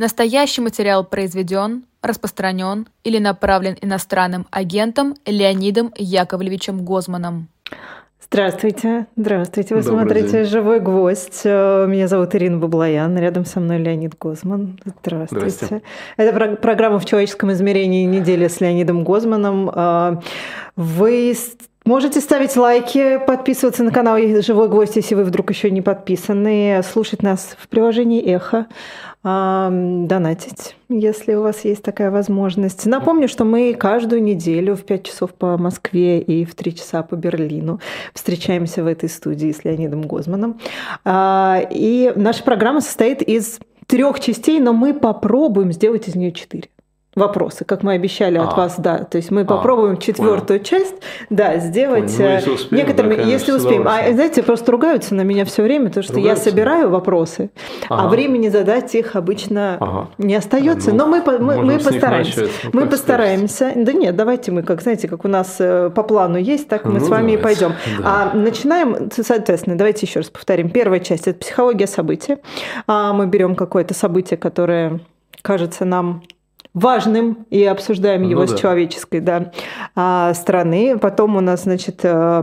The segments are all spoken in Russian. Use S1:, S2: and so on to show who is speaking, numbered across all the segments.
S1: Настоящий материал произведен, распространен или направлен иностранным агентом Леонидом Яковлевичем Гозманом.
S2: Здравствуйте, здравствуйте. Вы
S3: Добрый
S2: смотрите
S3: день.
S2: «Живой гвоздь». Э, Меня зовут Ирина Баблоян. Рядом со мной Леонид Гозман. Здравствуйте.
S3: Здрасте.
S2: Это про- программа «В человеческом измерении. Неделя с Леонидом Гозманом». Э, Вы можете ставить лайки, подписываться на канал «Живой гвоздь», если вы вдруг еще не подписаны, слушать нас в приложении «Эхо», э, донатить, если у вас есть такая возможность. Напомню, что мы каждую неделю в 5 часов по Москве и в 3 часа по Берлину встречаемся в этой студии с Леонидом Гозманом. А, И наша программа состоит из трех частей, но мы попробуем сделать из нее четыре вопросы, как мы обещали от
S3: А.
S2: вас, да. То есть мы
S3: А,
S2: попробуем четвертую часть, да, сделать
S3: Понял. Ну,
S2: э,
S3: если успеем,
S2: некоторыми,
S3: да, конечно,
S2: если успеем. А знаете, просто ругаются на меня все время, потому что
S3: Ругаются?
S2: я собираю вопросы, а
S3: Ага.
S2: времени задать их обычно
S3: Ага.
S2: не остается.
S3: Ну,
S2: Но мы, мы, мы постараемся.
S3: начать, ну,
S2: мы постараемся. Да нет, давайте мы, как знаете, как у нас э, по плану есть, так мы
S3: Ну,
S2: с вами и
S3: давайте,
S2: пойдем.
S3: да.
S2: А начинаем, соответственно, давайте еще раз повторим. Первая часть это психология события. А, мы берем какое-то событие, которое кажется нам важным и обсуждаем его
S3: Ну
S2: с
S3: да.
S2: человеческой да, а, стороны. Потом у нас, значит, э,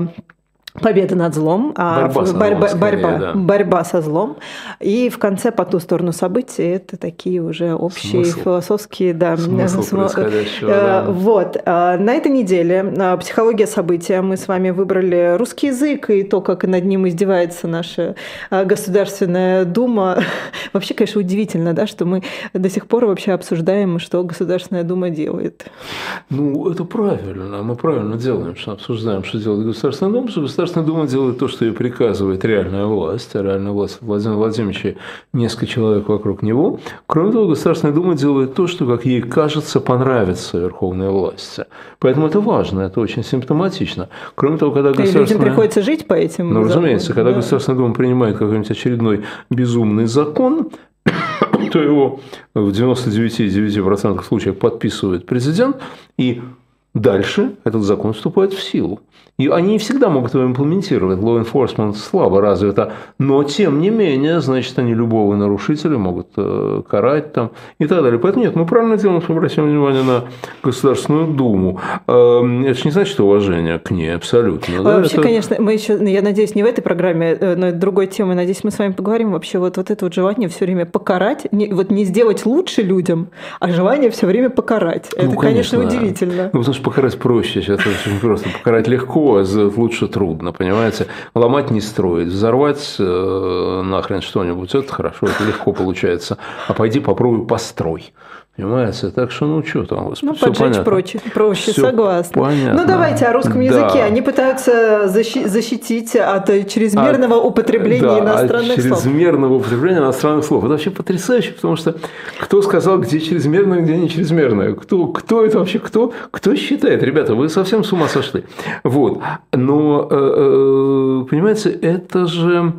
S2: Победа над злом, а,
S3: Борьба со злом,
S2: борьба,
S3: скорее,
S2: борьба,
S3: да.
S2: борьба со злом. И в конце по ту сторону событий это такие уже общие
S3: Смысл.
S2: философские, да,
S3: Смысл
S2: см- э,
S3: да.
S2: Вот. а, На этой неделе а, психология события. Мы с вами выбрали русский язык и то, как над ним издевается наша а, Государственная Дума. Вообще, конечно, удивительно, да, что мы до сих пор вообще обсуждаем, что Государственная Дума делает.
S3: Ну, это правильно. Мы правильно делаем, что обсуждаем, что делает Государственная Дума. Что Государственная Дума делает то, что ей приказывает реальная власть. А реальная власть Владимира Владимировича несколько человек вокруг него. Кроме того, Государственная Дума делает то, что, как ей кажется, понравится верховной власти. Поэтому это важно, это очень симптоматично. Кроме того, когда
S2: И людям
S3: государственная...
S2: приходится жить по этим
S3: Ну, разумеется, когда
S2: да.
S3: Государственная Дума принимает какой-нибудь очередной безумный закон, то его в 99,9% случаев подписывает президент, и дальше этот закон вступает в силу. И они не всегда могут его имплементировать. Law enforcement слабо развито, но тем не менее, значит, они любого нарушителя могут э, карать там и так далее. Поэтому нет, мы правильно делаем, что обратим внимание на Государственную Думу. Эм, Это же не значит уважение к ней абсолютно.
S2: А
S3: да,
S2: Вообще,
S3: это-
S2: конечно, мы еще, я надеюсь, не в этой программе, э, но это другой темы. Надеюсь, мы с вами поговорим вообще вот, вот это вот желание все время покарать, не, вот не сделать лучше людям, а желание все время покарать.
S3: Ну,
S2: это, конечно,
S3: конечно.
S2: удивительно.
S3: Ну, потому что покарать проще, сейчас очень просто. Покарать легко, лучше трудно, понимаете? Ломать не строить, взорвать э, нахрен что-нибудь, это хорошо, это легко получается. А пойди попробуй построй. Понимаете? Так что, ну, что там, господи,
S2: Ну,
S3: всё
S2: поджечь
S3: понятно.
S2: проще, проще
S3: Всё
S2: согласна.
S3: понятно.
S2: Ну, давайте о русском
S3: Да.
S2: языке. Они пытаются защи- защитить от чрезмерного
S3: От-
S2: употребления
S3: да,
S2: иностранных
S3: от
S2: слов.
S3: чрезмерного употребления иностранных слов. Это вообще потрясающе, потому что кто сказал, где чрезмерное, где не чрезмерное? Кто, кто это вообще, кто, кто считает? Ребята, вы совсем с ума сошли. Вот. Но, э, э, понимаете, это же...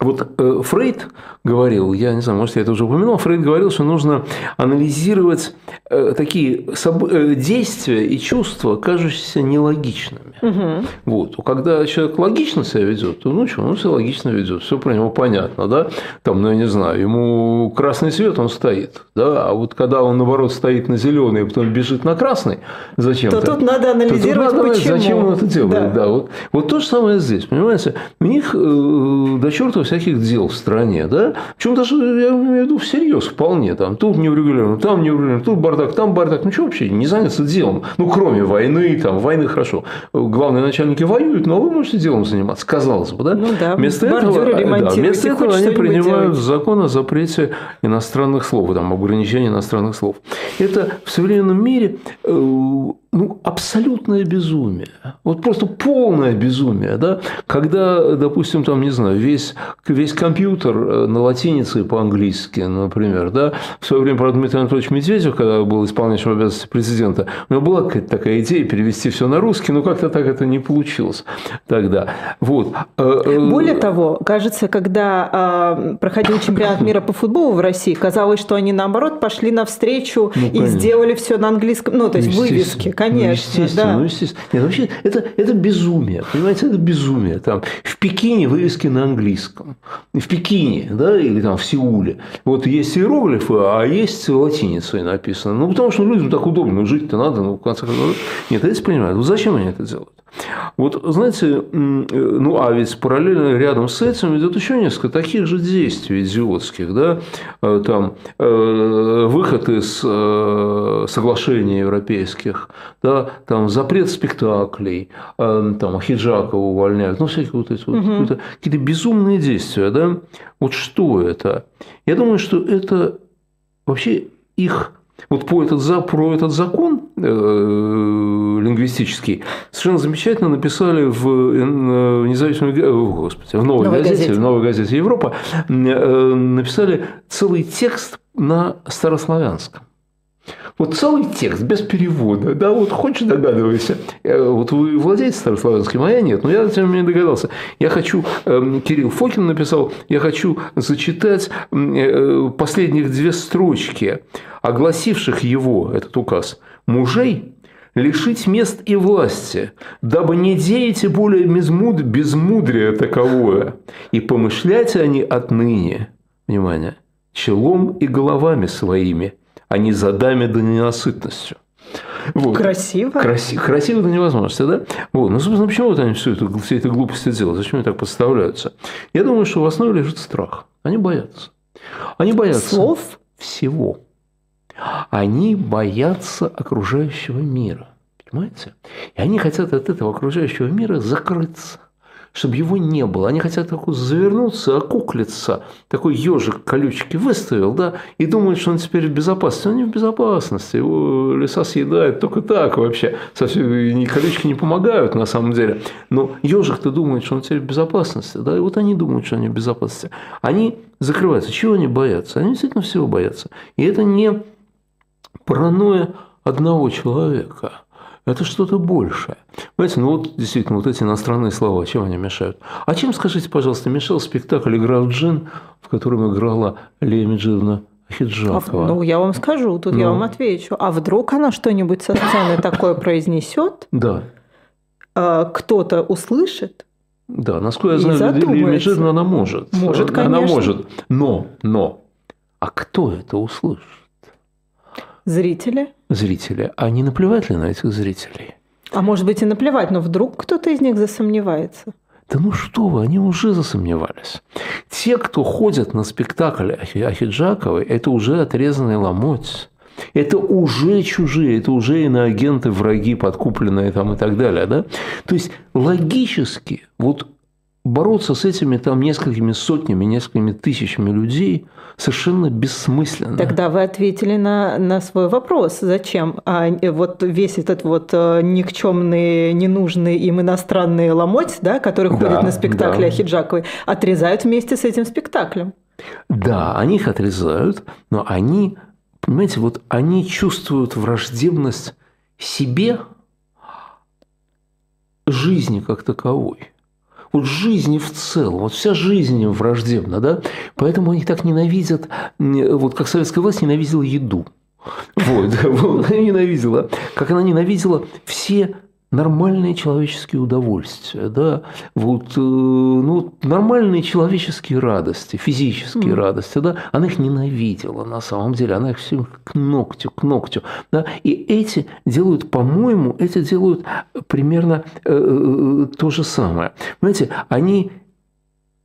S3: Вот э, Фрейд говорил, я не знаю, может, я это уже упоминал, Фрейд говорил, что нужно анализировать э, такие соб- э, действия и чувства, кажущиеся нелогичными.
S2: Мгм.
S3: Вот. Когда человек логично себя ведет, то ну что, он себя логично ведет, все про него понятно, да? Там, ну я не знаю, ему красный свет, он стоит, да, а вот когда он наоборот стоит на зеленый, и потом бежит на красный, зачем-то.
S2: То тут надо анализировать,
S3: надо знать,
S2: почему.
S3: Зачем он это делает,
S2: Да.
S3: да. вот, вот то же самое здесь, понимаете? У них э, до черта всяких дел в стране, да? Причем даже, я имею в виду, всерьез вполне, там, тут неурегулировано, там неурегулировано, тут бардак, там бардак, ну что вообще, не заняться делом, ну кроме войны, там, войны хорошо, главные начальники воюют, но вы можете делом заниматься, казалось бы, да?
S2: Ну да,
S3: вместо
S2: бордюры
S3: этого, да,
S2: ремонтируйте,
S3: вместо этого они принимают
S2: делайте.
S3: закон о запрете иностранных слов, там, ограничении иностранных слов. Это в современном мире э, ну, абсолютное безумие. Вот просто полное безумие. Да? Когда, допустим, там, не знаю, весь, весь компьютер э, на латинице по-английски, например, да? в свое время, правда, Дмитрий Анатольевич Медведев, когда был исполняющим обязанности президента, у него была какая-то такая идея перевести все на русский, но как-то так это не получилось тогда. Вот. Э, э,
S2: Более того, кажется, когда а, проходил чемпионат мира по футболу в России, казалось, что они наоборот пошли навстречу
S3: Ну,
S2: и сделали все на английском, ну то есть вывески. Конечно,
S3: Ну, естественно,
S2: да.
S3: ну, естественно. Нет, вообще, это, это безумие, понимаете, это безумие. Там, в Пекине вывески на английском. в Пекине, да, или там в Сеуле. Вот есть иероглифы, а есть латиницей написано. Ну, потому что людям так удобно, ну, жить-то надо, ну, в конце концов. Нет, я это понимаю. Вот зачем они это делают? Вот, знаете, ну, а ведь параллельно рядом с этим идет еще несколько таких же действий идиотских, да, э, там, э, выход из э, соглашений европейских, да, там, запрет спектаклей, там, Хиджакова увольняют, ну, всякие вот эти вот, угу. какие-то безумные действия, да, вот что это? Я думаю, что это вообще их вот по этот, про этот закон э, лингвистический совершенно замечательно написали в, в независимой господи, в новой, новой газете, газете, в новой газете Европа э, написали целый текст на старославянском. Вот целый текст без перевода, да, вот хочешь догадывайся. Э, вот вы владеете старославянским, а я нет, но я тем не менее догадался. Я хочу, эм, Кирилл Фокин написал, я хочу зачитать э, последних две строчки, огласивших его, этот указ, мужей, лишить мест и власти, дабы не деете более безмуд... безмудрие таковое, и помышляйте они отныне, внимание, челом и головами своими – а не задами да ненасытностью.
S2: Вот. Красиво.
S3: Краси, красиво до невозможности, да? Вот. Ну, собственно, почему вот они все, это, все эти глупости делают? Зачем они так подставляются? Я думаю, что в основе лежит страх. Они боятся. Они боятся
S2: слов
S3: всего. Они боятся окружающего мира. Понимаете? И они хотят от этого окружающего мира закрыться чтобы его не было. Они хотят такой завернуться, окуклиться. Такой ежик колючки выставил, да, и думают, что он теперь в безопасности. Он не в безопасности. Его леса съедает только так вообще. Совсем ни колючки не помогают на самом деле. Но ежик-то думает, что он теперь в безопасности. Да, и вот они думают, что они в безопасности. Они закрываются. Чего они боятся? Они действительно всего боятся. И это не паранойя одного человека – это что-то большее. Понимаете, ну вот действительно, вот эти иностранные слова, чем они мешают? А чем, скажите, пожалуйста, мешал спектакль «Игра в джин», в котором играла Лея Меджидовна Хиджакова?
S2: А, ну, я вам скажу, тут ну. я вам отвечу. А вдруг она что-нибудь со сцены такое произнесет?
S3: Да.
S2: А, кто-то услышит?
S3: Да, насколько я знаю, Лея Меджидовна она может.
S2: Может, конечно.
S3: Она может. Но, но, а кто это услышит?
S2: Зрители?
S3: Зрители. А не наплевать ли на этих зрителей?
S2: А может быть и наплевать, но вдруг кто-то из них засомневается.
S3: Да ну что вы, они уже засомневались. Те, кто ходят на спектакль Ахиджаковой, это уже отрезанный ломоть. Это уже чужие, это уже иноагенты, враги, подкупленные там и так далее. Да? То есть логически вот бороться с этими там несколькими сотнями, несколькими тысячами людей совершенно бессмысленно.
S2: Тогда вы ответили на, на свой вопрос. Зачем? А э, вот весь этот вот э, никчемный, ненужный им иностранный ломоть, да, который да, ходит на спектакле да. Ахиджаковой, отрезают вместе с этим спектаклем.
S3: Да, они их отрезают, но они, понимаете, вот они чувствуют враждебность себе, жизни как таковой вот жизни в целом, вот вся жизнь им враждебна, да, поэтому они так ненавидят, вот как советская власть ненавидела еду, вот, она ненавидела, как она ненавидела все нормальные человеческие удовольствия, да, вот, э, ну, нормальные человеческие радости, физические mm. радости, да, она их ненавидела на самом деле, она их все к ногтю, к ногтю, да, и эти делают, по-моему, эти делают примерно э, э, то же самое. Понимаете, они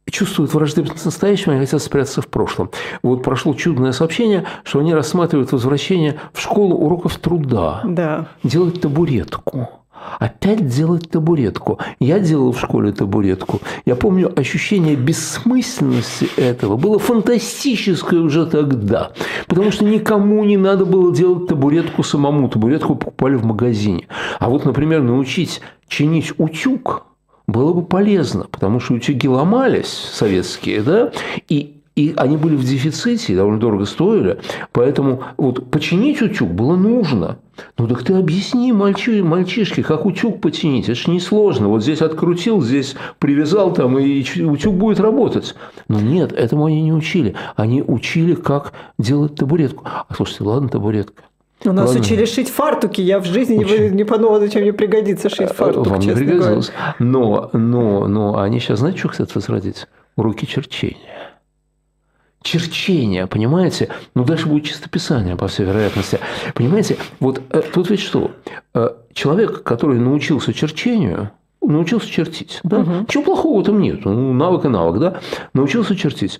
S3: чувствуют враждебность настоящего, они хотят спрятаться в прошлом. Вот прошло чудное сообщение, что они рассматривают возвращение в школу уроков труда.
S2: Да.
S3: Делать табуретку опять делать табуретку. Я делал в школе табуретку. Я помню ощущение бессмысленности этого было фантастическое уже тогда. Потому что никому не надо было делать табуретку самому. Табуретку покупали в магазине. А вот, например, научить чинить утюг было бы полезно, потому что утюги ломались советские, да, и и они были в дефиците, довольно дорого стоили. Поэтому вот починить утюг было нужно. Ну так ты объясни мальчи, мальчишке, как утюг починить. Это же несложно. Вот здесь открутил, здесь привязал там, и утюг будет работать. Но нет, этому они не учили. Они учили, как делать табуретку. А слушайте, ладно, табуретка.
S2: У нас Ладно. учили шить фартуки. Я в жизни не, не подумала, зачем мне пригодится шить э, фартук,
S3: Вам не пригодилось. Но, но, но они сейчас, знаете, что хотят возродить? уроки черчения. Черчение, понимаете? Ну, дальше будет чистописание, по всей вероятности. Понимаете, вот э, тут ведь что? Э, человек, который научился черчению, научился чертить. Да? Угу. Ничего плохого в этом нет. Ну, навык и навык, да? Научился чертить.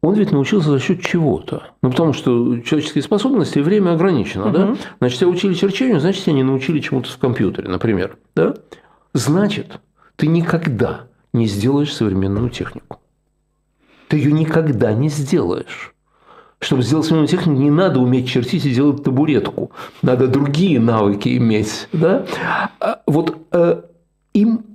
S3: Он ведь научился за счет чего-то. Ну, потому что человеческие способности и время ограничено, угу. да? Значит, тебя учили черчению, значит, тебя не научили чему-то в компьютере, например, да? Значит, ты никогда не сделаешь современную технику. Ты ее никогда не сделаешь. Чтобы сделать современную технику, не надо уметь чертить и делать табуретку. Надо другие навыки иметь. Да? А вот э, им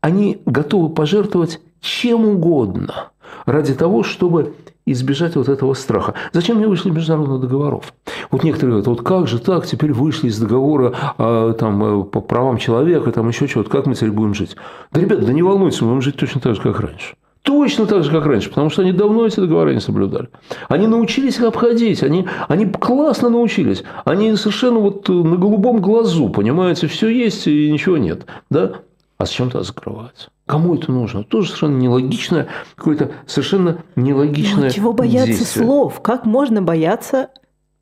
S3: они готовы пожертвовать чем угодно ради того, чтобы избежать вот этого страха. Зачем мне вышли международных договоров? Вот некоторые говорят, вот как же так, теперь вышли из договора а, там, э, по правам человека, там еще чего-то, как мы теперь будем жить? Да, ребята, да не волнуйтесь, мы будем жить точно так же, как раньше. Точно так же, как раньше, потому что они давно эти договора не соблюдали. Они научились их обходить, они, они классно научились. Они совершенно вот на голубом глазу, понимаете, все есть и ничего нет. Да? А зачем-то закрывать? Кому это нужно? Тоже совершенно нелогичное, какое-то совершенно нелогичное
S2: ну, чего бояться действие. слов? Как можно бояться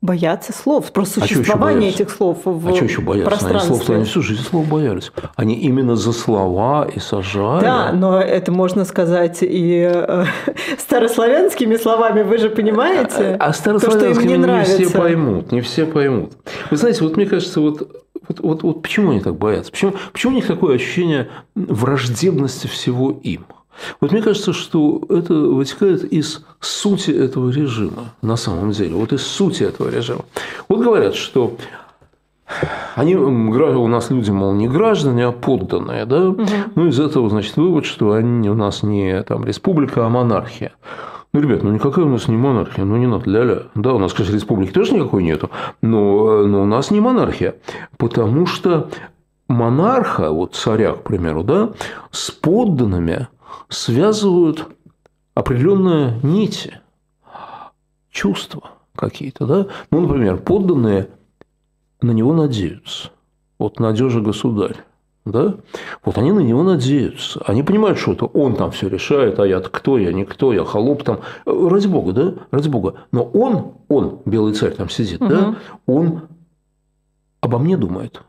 S2: бояться слов, просто а существование этих слов в
S3: А что еще бояться?
S2: пространстве.
S3: Они, слов, они всю жизнь слов боялись. Они именно за слова и сажали.
S2: Да, но это можно сказать и э, старославянскими словами, вы же понимаете?
S3: А, а старославянскими не, не все поймут, не все поймут. Вы знаете, вот мне кажется, вот вот, вот, вот почему они так боятся? Почему, почему у них такое ощущение враждебности всего им? Вот мне кажется, что это вытекает из сути этого режима на самом деле. Вот из сути этого режима. Вот говорят, что они, у нас люди, мол, не граждане, а подданные, да? Угу. Ну, из этого, значит, вывод, что они у нас не там республика, а монархия. Ну, ребят, ну никакая у нас не монархия, ну не надо, ля-ля. Да, у нас, конечно, республики тоже никакой нету, но, но у нас не монархия, потому что монарха, вот царя, к примеру, да, с подданными связывают определенные нити, чувства какие-то, да. Ну, например, подданные на него надеются. Вот надежа государь да, вот они на него надеются. Они понимают, что это он там все решает, а я кто, я никто, я холоп там. Ради бога, да, ради бога. Но он, он, белый царь там сидит, угу. да, он обо мне думает.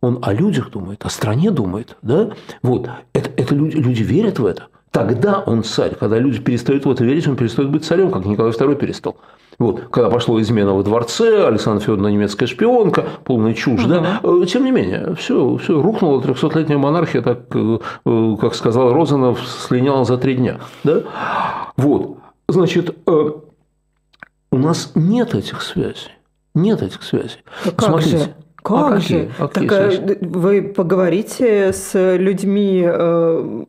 S3: Он о людях думает, о стране думает, да. Вот, это, это люди, люди верят в это. Тогда он царь. Когда люди перестают в это верить, он перестает быть царем, как Николай II перестал. Вот, когда пошло измена во дворце, Александра Федоровна немецкая шпионка, полная чушь, да, э, тем не менее, все, все рухнуло, 300-летняя монархия, так, э, э, как сказал Розанов, слиняла за три дня. Да? Вот, значит, у нас нет этих связей. Нет этих связей.
S2: А Смотрите. Же? Как а же? А так э, вы поговорите с людьми э,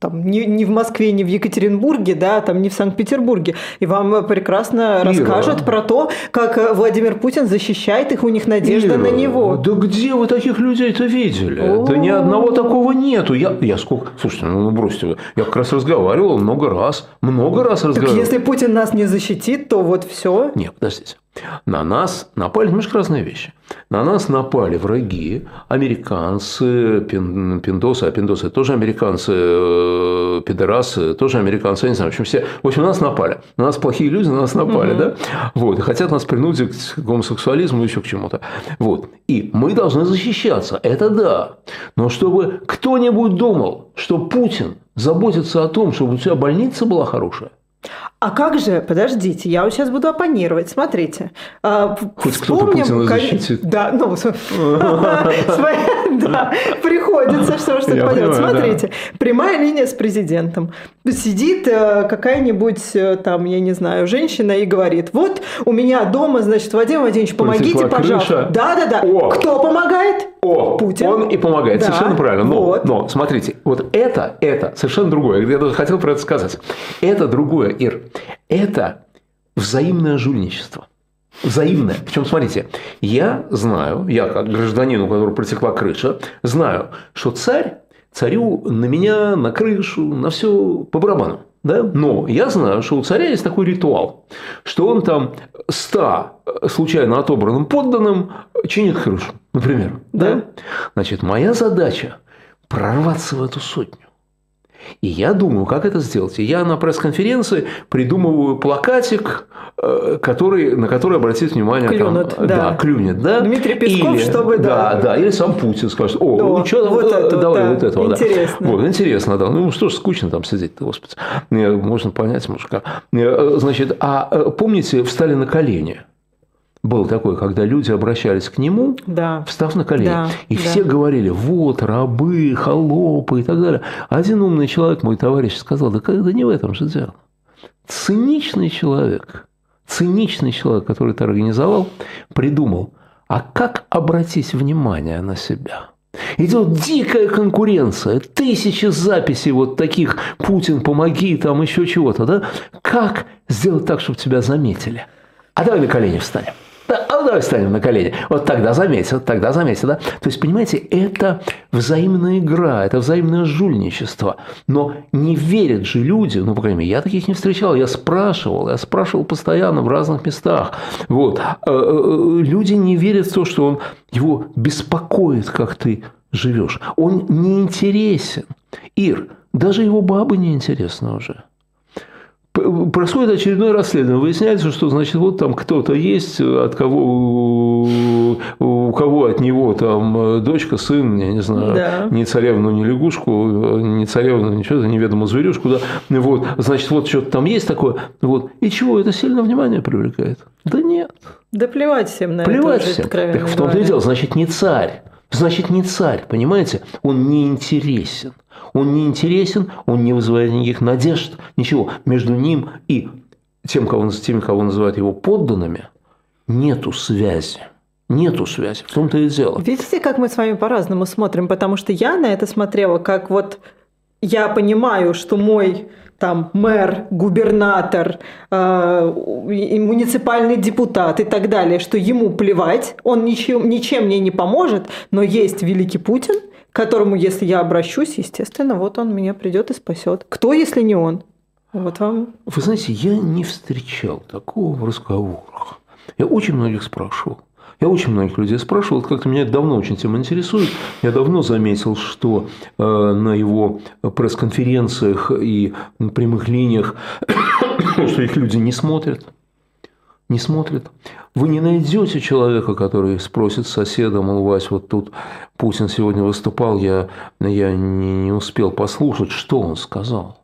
S2: там, не, не в Москве, не в Екатеринбурге, да, там не в Санкт-Петербурге, и вам прекрасно Ира. расскажут про то, как Владимир Путин защищает их, у них надежда Ира, на него.
S3: Да где вы таких людей-то видели? О-о-о. Да ни одного такого нету. Я, я сколько... Слушайте, ну, ну бросьте. Я как раз разговаривал много раз. Много раз разговаривал.
S2: Так если Путин нас не защитит, то вот все.
S3: Нет, подождите. На нас напали немножко разные вещи. На нас напали враги, американцы, пин, пиндосы, а пиндосы тоже американцы, э, пидорасы, тоже американцы, я не знаю, в общем, все, в общем, на нас напали. На нас плохие люди, на нас напали, угу. да? Вот, и хотят нас принудить к гомосексуализму и еще к чему-то. Вот. И мы должны защищаться, это да. Но чтобы кто-нибудь думал, что Путин заботится о том, чтобы у тебя больница была хорошая,
S2: а как же, подождите, я вот сейчас буду оппонировать. Смотрите.
S3: А, Хоть кто-то Путина защитит.
S2: Да, ну, да, приходится, что ж тут пойдет. Смотрите, прямая линия с президентом. Сидит э, какая-нибудь э, там, я не знаю, женщина и говорит, вот у меня дома, значит, Вадим Владимирович, помогите, пожалуйста. Да-да-да. Кто помогает?
S3: О, Путин. Он и помогает, да, совершенно правильно. Но, вот. но, смотрите, вот это, это совершенно другое. Я даже хотел про это сказать. Это другое, Ир. Это взаимное жульничество. Взаимное. Причем, смотрите, я знаю, я как гражданин, у которого протекла крыша, знаю, что царь, царю на меня, на крышу, на все по барабану. Да? Но я знаю, что у царя есть такой ритуал, что он там ста случайно отобранным подданным чинит крышу, например. Да? Значит, моя задача прорваться в эту сотню И я думаю, как это сделать. И я на пресс-конференции придумываю плакатик, э, который, на который обратить внимание.
S2: Клюнет,
S3: там,
S2: да.
S3: да. Клюнет, да.
S2: Дмитрий Песков,
S3: или,
S2: чтобы, да.
S3: да. Да, или сам Путин скажет, о,
S2: Да,
S3: ну что,
S2: вот это,
S3: давай
S2: да.
S3: вот этого. да.
S2: Интересно.
S3: Вот, интересно, да. Ну что ж скучно там сидеть-то, господи. Можно понять мужика. Значит, а э, помните, встали на колени? Был такой, когда люди обращались к нему,
S2: Да.
S3: встав на колени.
S2: Да,
S3: и
S2: да.
S3: все говорили, вот, рабы, холопы и так далее. Один умный человек, мой товарищ, сказал, да, как- да не в этом же дело. Циничный человек, циничный человек, который это организовал, придумал, а как обратить внимание на себя? Идет дикая конкуренция, тысячи записей вот таких, Путин, помоги, там еще чего-то, да? Как сделать так, чтобы тебя заметили? А давай на колени встанем. Да, а давай встанем на колени. Вот тогда заметят, тогда заметят, да? То есть, понимаете, это взаимная игра, это взаимное жульничество. Но не верят же люди, ну, по крайней мере, я таких не встречал, я спрашивал, я спрашивал постоянно в разных местах. Вот. Э, э, Люди не верят в то, что он его беспокоит, как ты живешь. Он не интересен. Ир, даже его бабы не интересны уже. Происходит очередное расследование. Выясняется, что, значит, вот там кто-то есть, от кого, у кого от него там э, дочка, сын, я не знаю,
S2: Да.
S3: ни царевну, ни лягушку, э, ни царевну, ничего, неведомую зверюшку, да, вот, значит, вот что-то там есть такое, вот, и чего, это сильно внимание привлекает? Да нет.
S2: Да плевать всем на
S3: Плевать
S2: это
S3: всем. Так в том-то и дело, значит, не царь. Значит, не царь, понимаете? Он не интересен. Он не интересен, он не вызывает никаких надежд, ничего. Между ним и тем, кого, теми, кого называют его подданными, нету связи. Нету связи. В том-то и дело.
S2: Видите, как мы с вами по-разному смотрим, потому что я на это смотрела, как вот я понимаю, что мой там мэр, губернатор, э, муниципальный депутат и так далее, что ему плевать, он ничем, ничем мне не поможет, но есть великий Путин, к которому, если я обращусь, естественно, вот он меня придет и спасет. Кто, если не он? Вот вам.
S3: Вы знаете, я не встречал такого в разговорах. Я очень многих спрашивал. Я очень многих людей спрашивал, вот как-то меня это давно очень тема интересует. Я давно заметил, что э, на его пресс-конференциях и прямых линиях, что их люди не смотрят. Не смотрят. Вы не найдете человека, который спросит соседа, мол, Вась, вот тут Путин сегодня выступал, я, я не, не успел послушать, что он сказал.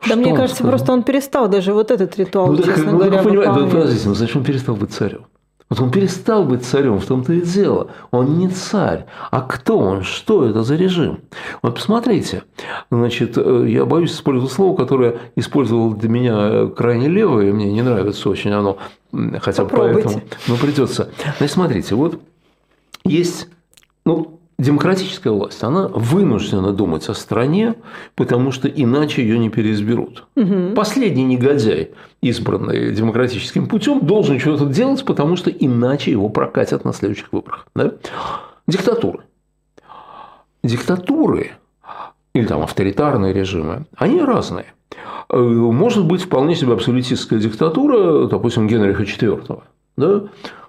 S2: Да
S3: Что
S2: мне кажется,
S3: сказал?
S2: просто он перестал даже вот этот ритуал,
S3: Ну, так,
S2: честно
S3: ну,
S2: говоря,
S3: так понимаете, ну,
S2: выполнять.
S3: подождите, ну зачем он перестал быть царем? Вот он перестал быть царем, в том-то и дело. Он не царь. А кто он? Что это за режим? Вот посмотрите. Значит, э, я боюсь использовать слово, которое использовал для меня э, крайне левое, и мне не нравится очень оно, хотя бы поэтому. Но придется. Значит, смотрите, вот есть, ну, демократическая власть, она вынуждена думать о стране, потому что иначе ее не переизберут. Последний негодяй, избранный демократическим путем, должен что-то делать, потому что иначе его прокатят на следующих выборах. Да? Диктатуры. Диктатуры или там авторитарные режимы, они разные. Э, Может быть вполне себе абсолютистская диктатура, допустим, Генриха IV, да,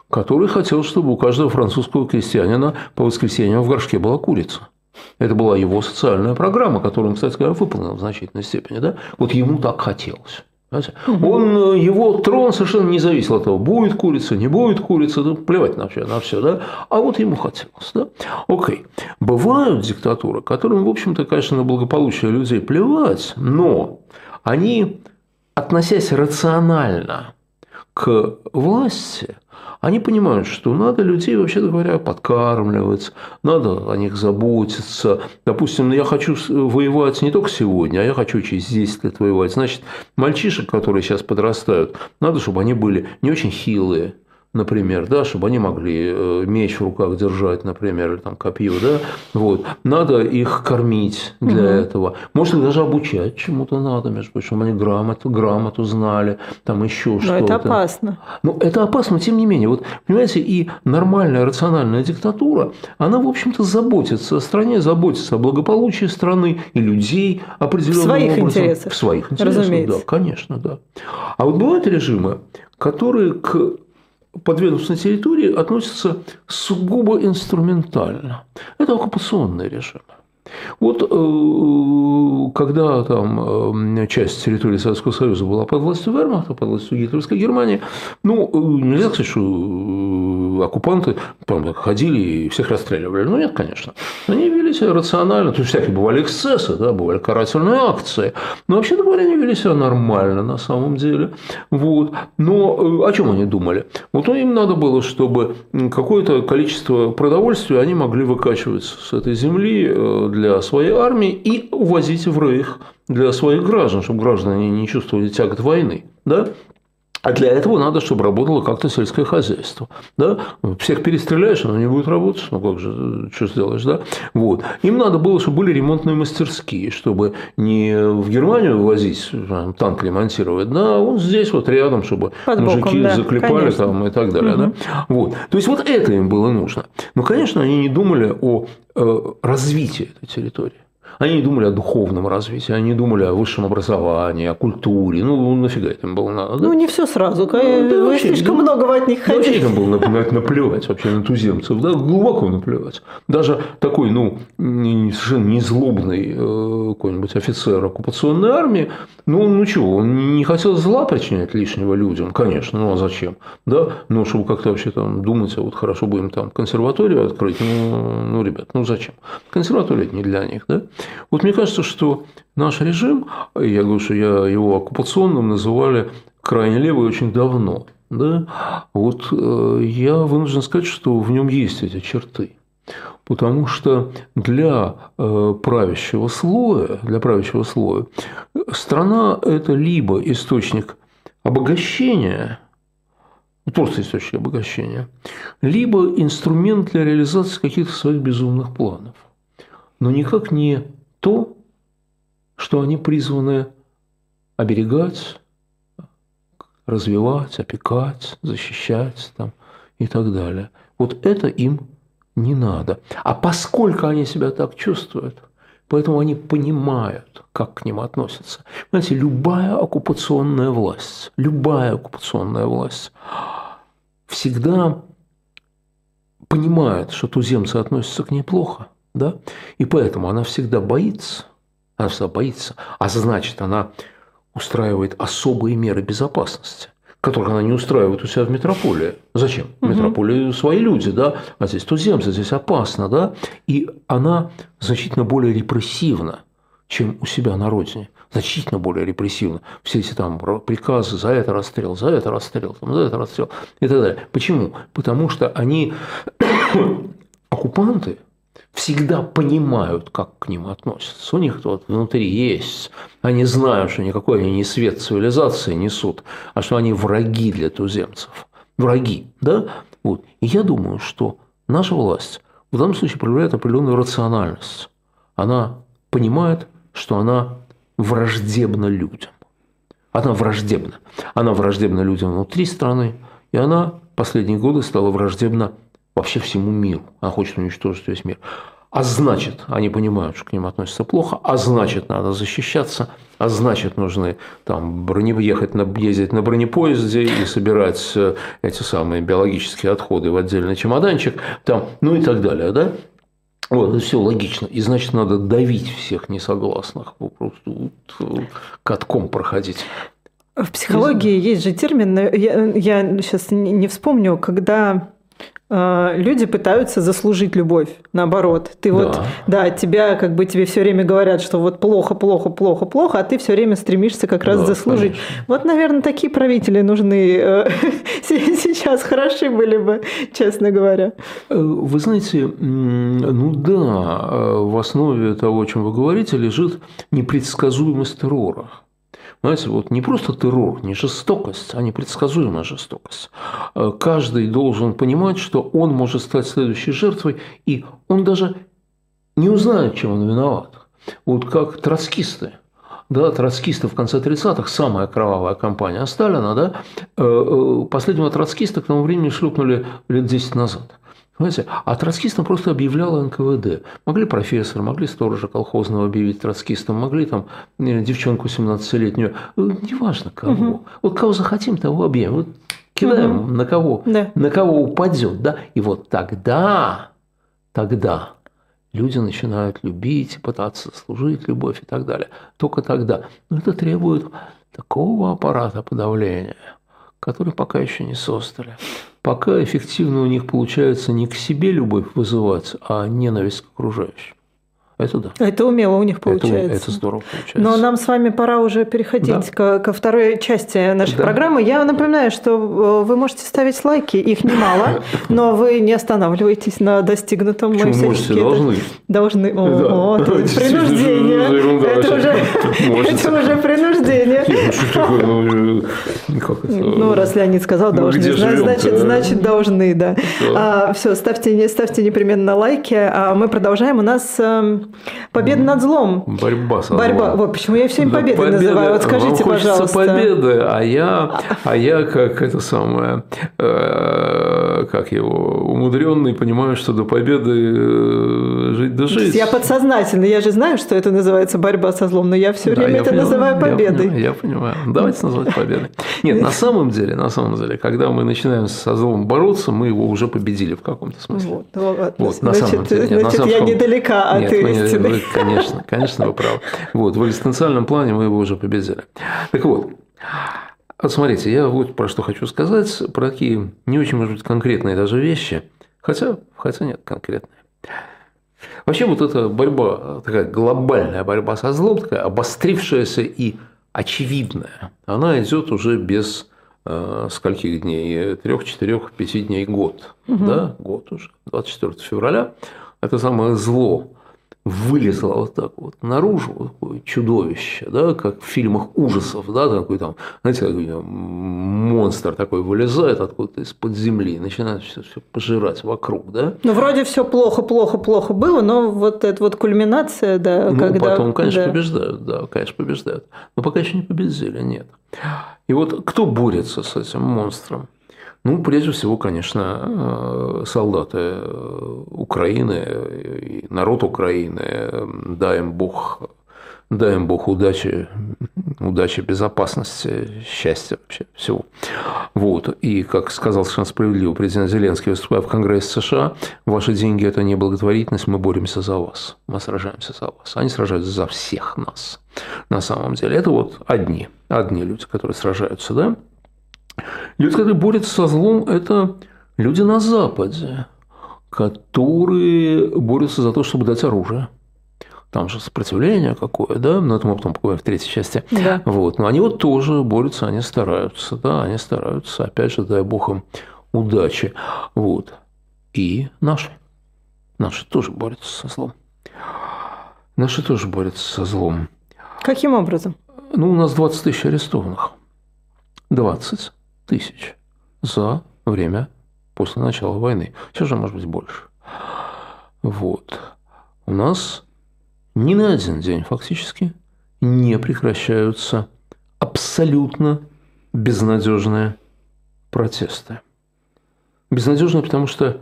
S3: который хотел, чтобы у каждого французского крестьянина по воскресеньям в горшке была курица. Это была его социальная программа, которую он, кстати говоря, выполнил в значительной степени. Да? Вот ему так хотелось. Понимаете? Он, э, его трон совершенно не зависел от того, будет курица, не будет курица, да, плевать на все, на все, да? а вот ему хотелось. Да? Окей. Бывают диктатуры, которым, в общем-то, конечно, на благополучие людей плевать, но они, относясь рационально к власти, они понимают, что надо людей, вообще говоря, подкармливать, надо о них заботиться. Допустим, ну, я хочу с- воевать не только сегодня, а я хочу через 10 лет воевать. Значит, мальчишек, которые сейчас подрастают, надо, чтобы они были не очень хилые, например, да, чтобы они могли э, меч в руках держать, например, или там копье, да, вот. Надо их кормить для этого. Может, их даже обучать чему-то надо, между прочим, они грамоту, грамоту знали, там еще
S2: Но
S3: что-то.
S2: это опасно.
S3: Ну, это опасно, но тем не менее. Вот, понимаете, и нормальная рациональная диктатура, она, в общем-то, заботится о стране, заботится о благополучии страны и людей определенным
S2: В своих
S3: образом.
S2: интересах,
S3: В своих интересах,
S2: разумеется.
S3: да, конечно, да. А вот бывают режимы, которые к подведомственной территории относятся сугубо инструментально. Это оккупационные режимы. Вот э, когда там э, часть территории Советского Союза была под властью вермахта, под властью гитлеровской Германии, ну, нельзя сказать, что оккупанты ходили и всех расстреливали. Ну, нет, конечно. Они вели себя рационально. То есть, всякие бывали эксцессы, да, бывали карательные акции. Но, вообще-то говоря, они вели себя нормально на самом деле. Вот. Но о чем они думали? Вот им надо было, чтобы какое-то количество продовольствия они могли выкачивать с этой земли для своей армии и увозить в Рейх для своих граждан, чтобы граждане не чувствовали тягот войны. Да? А для этого надо, чтобы работало как-то сельское хозяйство. Да? Всех перестреляешь, оно не будет работать. Ну как же, что сделаешь, да? Вот. Им надо было, чтобы были ремонтные мастерские, чтобы не в Германию возить, танк ремонтировать, да, а вот здесь вот рядом, чтобы Под боком, мужики да, заклепали конечно. там и так далее. Угу. Да? Вот. То есть вот это им было нужно. Но, конечно, они не думали о э, развитии этой территории. Они не думали о духовном развитии, они думали о высшем образовании, о культуре. Ну, нафига это им было надо? Да?
S2: Ну, не все сразу. Ну, да, Вы слишком да, многого от них хотите.
S3: Вообще им было наплевать вообще на туземцев, да, глубоко наплевать. Даже такой, ну, совершенно незлобный э, какой-нибудь офицер оккупационной армии, ну, ну чего, он не хотел зла причинять лишнего людям, конечно, ну а зачем? Да, ну, чтобы как-то вообще там думать, а вот хорошо им там консерваторию открыть, ну, ну ребят, ну зачем? Консерватория это не для них, да? Вот мне кажется, что наш режим, я говорю, что я его оккупационным называли крайне левый очень давно. Да? Вот э, я вынужден сказать, что в нем есть эти черты. Потому что для э, правящего слоя, для правящего слоя страна – это либо источник обогащения, просто источник обогащения, либо инструмент для реализации каких-то своих безумных планов. Но никак не то, что они призваны оберегать, развивать, опекать, защищать там, и так далее. Вот это им не надо. А поскольку они себя так чувствуют, поэтому они понимают, как к ним относятся. Знаете, любая оккупационная власть, любая оккупационная власть всегда понимает, что туземцы относятся к ней плохо – да? И поэтому она всегда боится, она всегда боится, а значит, она устраивает особые меры безопасности которых она не устраивает у себя в метрополии. Зачем? В метрополии свои люди, да, а здесь туземцы, здесь опасно, да, и она значительно более репрессивна, чем у себя на родине. Значительно более репрессивно. Все эти там приказы за это расстрел, за это расстрел, там, за это расстрел и так далее. Почему? Потому что они оккупанты, всегда понимают, как к ним относятся. У них вот внутри есть. Они знают, что никакой они не свет цивилизации несут, а что они враги для туземцев. Враги, да? Вот. И я думаю, что наша власть в данном случае проявляет определенную рациональность. Она понимает, что она враждебна людям. Она враждебна. Она враждебна людям внутри страны, и она последние годы стала враждебна вообще всему миру. Она хочет уничтожить весь мир. А значит, они понимают, что к ним относятся плохо, а значит, надо защищаться, а значит, нужны там броне, ехать на, ездить на бронепоезде и собирать э, эти самые биологические отходы в отдельный чемоданчик, там, ну и так далее, да? Вот, это все логично. И значит, надо давить всех несогласных, просто вот, катком проходить.
S2: В психологии есть же термин, я, я сейчас не вспомню, когда люди пытаются заслужить любовь, наоборот. Ты вот, да. да, тебя как бы тебе все время говорят, что вот плохо, плохо, плохо, плохо, а ты все время стремишься как раз да, заслужить. Конечно. Вот, наверное, такие правители нужны э, сейчас хороши были бы, честно говоря.
S3: Э, вы знаете, ну да, э, в основе того, о чем вы говорите, лежит непредсказуемость террора. Знаете, вот не просто террор, не жестокость, а непредсказуемая жестокость. Э, каждый должен понимать, что он может стать следующей жертвой, и он даже не узнает, чем он виноват. Вот как троцкисты. Да, троцкисты в конце 30-х, самая кровавая кампания Сталина, да, э, э, последнего троцкиста к тому времени шлепнули лет 10 назад. Понимаете? А троцкистам просто объявлял НКВД. Могли профессора, могли сторожа колхозного объявить троцкистом, могли там э, девчонку 17-летнюю, э, неважно кого. Угу. Вот кого захотим, того объявим. Вот кидаем угу. на кого, да. на кого упадет, да. И вот тогда, тогда люди начинают любить, пытаться служить любовь и так далее. Только тогда. Но это требует такого аппарата подавления, который пока еще не создали. Пока эффективно у них получается не к себе любовь вызывать, а ненависть к окружающим. Это да.
S2: Это умело у них получается.
S3: Это, это здорово получается.
S2: Но нам с вами пора уже переходить да. к, ко второй части нашей да. программы. Я напоминаю, что э, вы можете ставить лайки, их немало, но вы не останавливаетесь на достигнутом.
S3: Почему Мы можете, должны.
S2: Должны. О, да. это принуждение. Это уже, это уже принуждение. Ну, раз Леонид сказал, ну, должны, значит, значит, должны, да. А, все, ставьте, ставьте непременно лайки. А мы продолжаем. У нас эм, Победа над злом.
S3: Борьба со
S2: Борьба.
S3: злом.
S2: Вот почему я все время победой победа, называю. Вот скажите,
S3: вам
S2: пожалуйста.
S3: победы, а я, а я как это самое, э, как его, умудренный, понимаю, что до победы э, жить да жить.
S2: Я подсознательно, я же знаю, что это называется борьба со злом, но я все время да, это понимаю, называю победой.
S3: Я понимаю, я понимаю. Давайте назвать победой. Нет, на самом деле, на самом деле, когда мы начинаем со злом бороться, мы его уже победили в каком-то смысле. Вот,
S2: вот, вот на самом деле. Значит, на самом... я недалека от Нет, истины.
S3: Вы, конечно, конечно, вы правы. Вот, в экзистенциальном плане мы его уже победили. Так вот, вот смотрите, я вот про что хочу сказать, про такие не очень, может быть, конкретные даже вещи, хотя, хотя нет, конкретные. Вообще вот эта борьба, такая глобальная борьба со злом, такая обострившаяся и очевидная, она идет уже без э, скольких дней? Трех, четырех, пяти дней, год. Угу. Да, год уже. 24 февраля. Это самое зло вылезло вот так вот наружу, вот такое чудовище, да, как в фильмах ужасов, да, такой там, знаете, такой монстр такой вылезает откуда-то из-под земли начинает все, все пожирать вокруг, да.
S2: Ну, вроде все плохо, плохо, плохо было, но вот эта вот кульминация, да,
S3: ну,
S2: когда...
S3: потом, конечно, да. побеждают, да, конечно, побеждают. Но пока еще не победили, нет. И вот кто борется с этим монстром? Ну, прежде всего, конечно, э, солдаты э, Украины, народ Украины, дай им Бог, дай им Бог удачи, удачи, безопасности, счастья вообще всего. Вот. И, как сказал совершенно справедливо президент Зеленский, выступая в Конгрессе США, ваши деньги – это не благотворительность, мы боремся за вас, мы сражаемся за вас. Они сражаются за всех нас. На самом деле, это вот одни, одни люди, которые сражаются, да? Люди, которые борются со злом, это люди на Западе, которые борются за то, чтобы дать оружие. Там же сопротивление какое, да, но это мы потом поговорим в третьей части.
S2: Да.
S3: Вот. Но они вот тоже борются, они стараются, да, они стараются, опять же, дай бог им удачи. Вот. И наши. Наши тоже борются со злом. Наши тоже борются со злом.
S2: Каким образом?
S3: Ну, у нас 20 тысяч арестованных. 20 тысяч за время после начала войны. Сейчас же может быть больше. Вот. У нас ни на один день фактически не прекращаются абсолютно безнадежные протесты. Безнадежно, потому что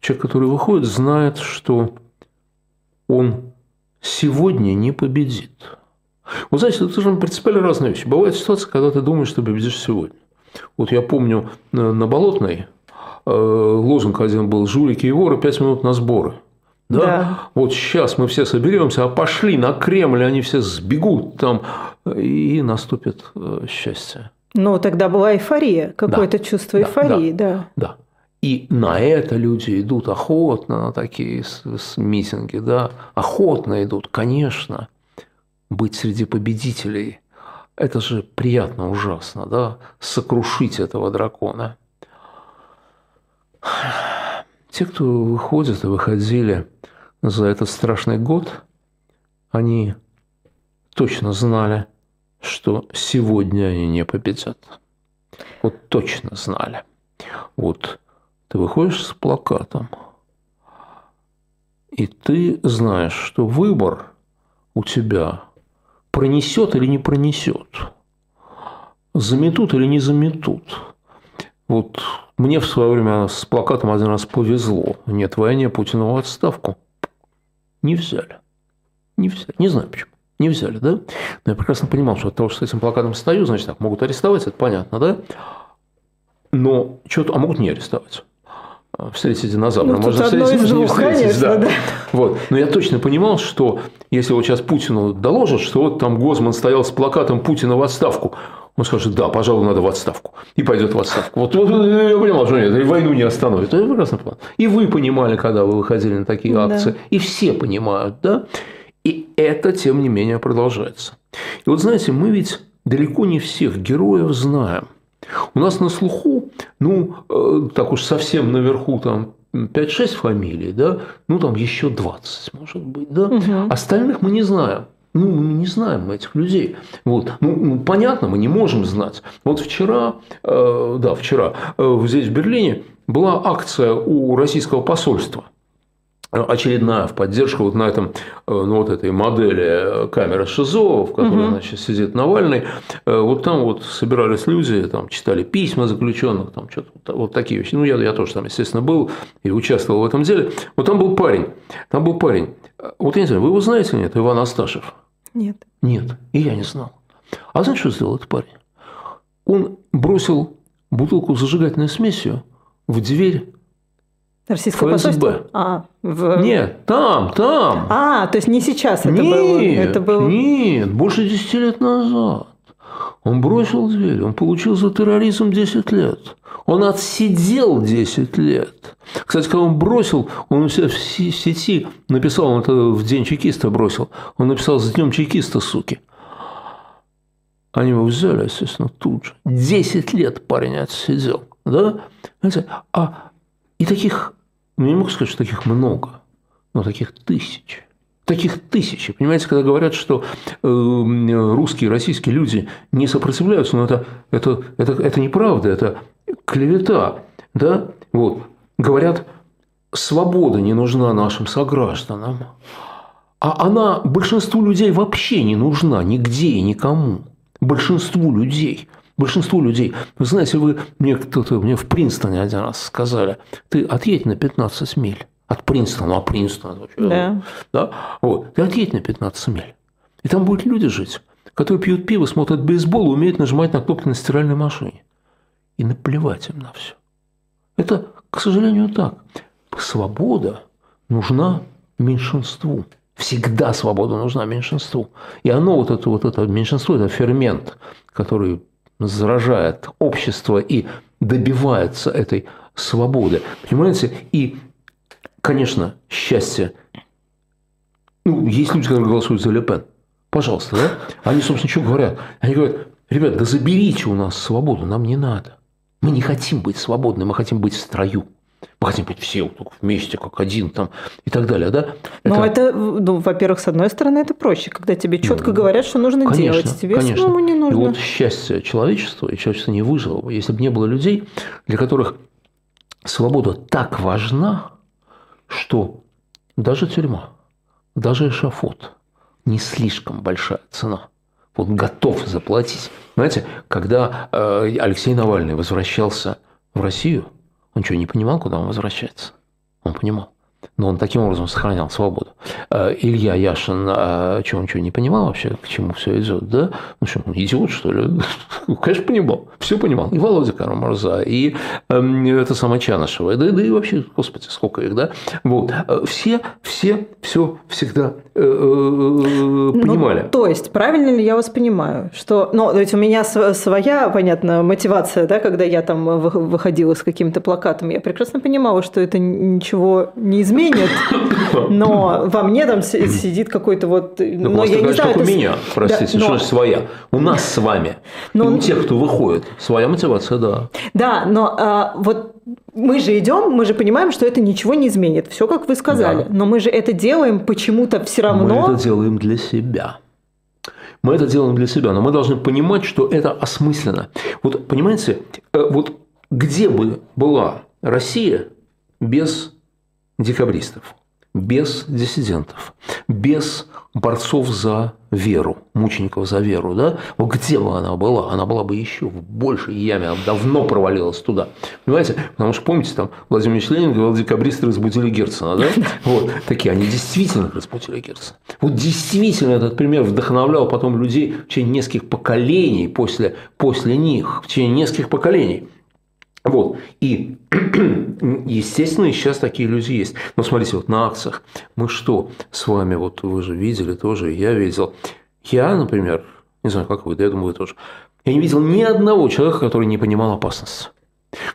S3: человек, который выходит, знает, что он сегодня не победит. Вот знаете, это же принципиально разные вещи. Бывает ситуация, когда ты думаешь, что победишь сегодня. Вот я помню э, на Болотной э, лозунг один был «Жулики и воры, пять минут на сборы». Да? да. Вот сейчас мы все соберемся, а пошли на Кремль, они все сбегут там, и наступит э, счастье.
S2: Ну, тогда была эйфория, какое-то
S3: да.
S2: чувство эйфории, да,
S3: да. Да. И на это люди идут охотно, на такие митинги, да, охотно идут, конечно. Быть среди победителей – это же приятно ужасно, да, сокрушить этого дракона. Те, кто выходит и выходили за этот страшный год, они точно знали, что сегодня они не победят. Вот точно знали. Вот ты выходишь с плакатом, и ты знаешь, что выбор у тебя пронесет или не пронесет, заметут или не заметут. Вот мне в свое время с плакатом один раз повезло. Нет войне Путину в отставку. Не взяли. Не взяли. Не знаю почему. Не взяли, да? Но я прекрасно понимал, что от того, что с этим плакатом стою, значит, так, могут арестовать, это понятно, да? Но что-то, а могут не арестовать. Встретить динозавра.
S2: Ну,
S3: Можно встретить,
S2: из двух,
S3: встретить.
S2: конечно, да.
S3: Вот. Но я точно понимал, что если вот сейчас Путину доложат, что вот там Гозман стоял с плакатом Путина в отставку, он скажет, да, пожалуй, надо в отставку. И пойдет в отставку. Вот, вот я понимал, что нет, войну не остановит. Это прекрасно понимал. И вы понимали, когда вы выходили на такие
S2: Да.
S3: акции. И все понимают, да? И это, тем не менее, продолжается. И вот знаете, мы ведь далеко не всех героев знаем. У нас на слуху, ну, э, так уж совсем наверху там 5-6 фамилий, да, ну, там еще 20, может быть, да.
S2: Мгм.
S3: Остальных мы не знаем. Ну, мы не знаем мы этих людей. Вот. Ну, ну, понятно, мы не можем знать. Вот вчера, э, да, вчера, э, здесь в Берлине была акция у российского посольства очередная в поддержку вот на этом, э, ну, вот этой модели э, камеры ШИЗО, в которой,
S2: Мгм.
S3: значит, сидит Навальный. Э, Вот там вот собирались люди, там читали письма заключенных, там что-то вот- такие вещи. Ну, я, я тоже там, естественно, был и участвовал в этом деле. Вот там был парень, там был парень. Вот я не знаю, вы его знаете или нет, Иван Асташев?
S2: Нет.
S3: Нет, и я не знал. А знаете, что сделал этот парень? Он бросил бутылку с зажигательной смесью в дверь.
S2: Российское
S3: ФСБ.
S2: посольство? А, в...
S3: Нет, там, там.
S2: А, то есть не сейчас это
S3: нет,
S2: было? Это было...
S3: нет, больше 10 лет назад. Он бросил дверь, он получил за терроризм 10 лет. Он отсидел 10 лет. Кстати, когда он бросил, он у себя в сети написал, он это в день чекиста бросил, он написал «С днем чекиста, суки». Они его взяли, естественно, тут же. 10 лет парень отсидел. Да? А и таких, ну, не могу сказать, что таких много, но таких тысяч. Таких тысячи. Понимаете, когда говорят, что э, русские, российские люди не сопротивляются, но это, это, это, это неправда, это клевета. Да? Вот. Говорят, свобода не нужна нашим согражданам. А она большинству людей вообще не нужна нигде и никому. Большинству людей. Большинству людей. Вы знаете, вы мне кто-то мне в Принстоне один раз сказали, ты отъедь на 15 миль от Принстона, а Принстон вообще-
S2: Да.
S3: да? Вот. Ты отъедь на 15 миль. И там будут люди жить, которые пьют пиво, смотрят бейсбол, умеют нажимать на кнопки на стиральной машине. И наплевать им на все. Это, к сожалению, так. Свобода нужна меньшинству. Всегда свобода нужна меньшинству. И оно, вот это, вот это меньшинство, это фермент, который заражает общество и добивается этой свободы. Понимаете? И, конечно, счастье. Ну, есть люди, которые голосуют за Ле-Пен. Пожалуйста, да? Они, собственно, что говорят? Они говорят, ребят, да заберите у нас свободу, нам не надо. Мы не хотим быть свободны, мы хотим быть в строю. Мы хотим быть все вместе, как один там и так далее, да?
S2: Но это, ну, во-первых, с одной стороны, это проще, когда тебе четко
S3: Ну,
S2: говорят, что нужно
S3: Конечно,
S2: делать. Тебе
S3: конечно.
S2: самому не
S3: И
S2: нужно.
S3: вот счастье человечества, и человечество не выжило бы, если бы не было людей, для которых свобода так важна, что даже тюрьма, даже эшафот не слишком большая цена. Вот готов заплатить. Знаете, когда э, Алексей Навальный возвращался в Россию, он что, не понимал, куда он возвращается? Он понимал. Но он таким образом сохранял свободу. Э, Илья Яшин, что он что, не понимал вообще, к чему все идет, да? Ну что, он идиот, что ли? Конечно, понимал. Все понимал. И Володя Карамурза, и эм, это самое Чанышева, да, да и вообще, господи, сколько их, да? Вот. Все, все, все всегда э, э, понимали.
S2: Ну, то есть, правильно ли я вас понимаю, что, ну, ведь у меня св- своя, понятно, мотивация, да, когда я там вы- выходила с каким-то плакатом, я прекрасно понимала, что это ничего не изменит, но во мне там си- сидит какой-то вот,
S3: Так у
S2: но я не знаю, это
S3: у меня, простите,
S2: Да,
S3: что
S2: но-
S3: своя. У нас с вами.
S2: Но
S3: и у тех, кто выходит, своя мотивация, да.
S2: Да, но а, вот мы же идем, мы же понимаем, что это ничего не изменит. Все, как вы сказали.
S3: Да.
S2: Но мы же это делаем почему-то все
S3: Мы
S2: равно.
S3: это делаем для себя. Мы это делаем для себя, но мы должны понимать, что это осмысленно. Вот понимаете, э, вот где бы была Россия без декабристов, без диссидентов, без борцов за веру, мучеников за веру, да? Вот где бы она была? Она была бы еще в большей яме, она давно провалилась туда. Понимаете? Потому что, помните, там Владимир Ильич Ленин говорил, декабристы разбудили Герцена, да? Вот, такие, они действительно разбудили Герцена. Вот действительно этот пример вдохновлял потом людей в течение нескольких поколений после, после них, в течение нескольких поколений. Вот. И естественно, сейчас такие люди есть. Но смотрите, вот на акциях мы что с вами, вот вы же видели тоже, я видел. Я, например, не знаю, как вы, да я думаю, вы тоже. Я не видел ни одного человека, который не понимал опасность.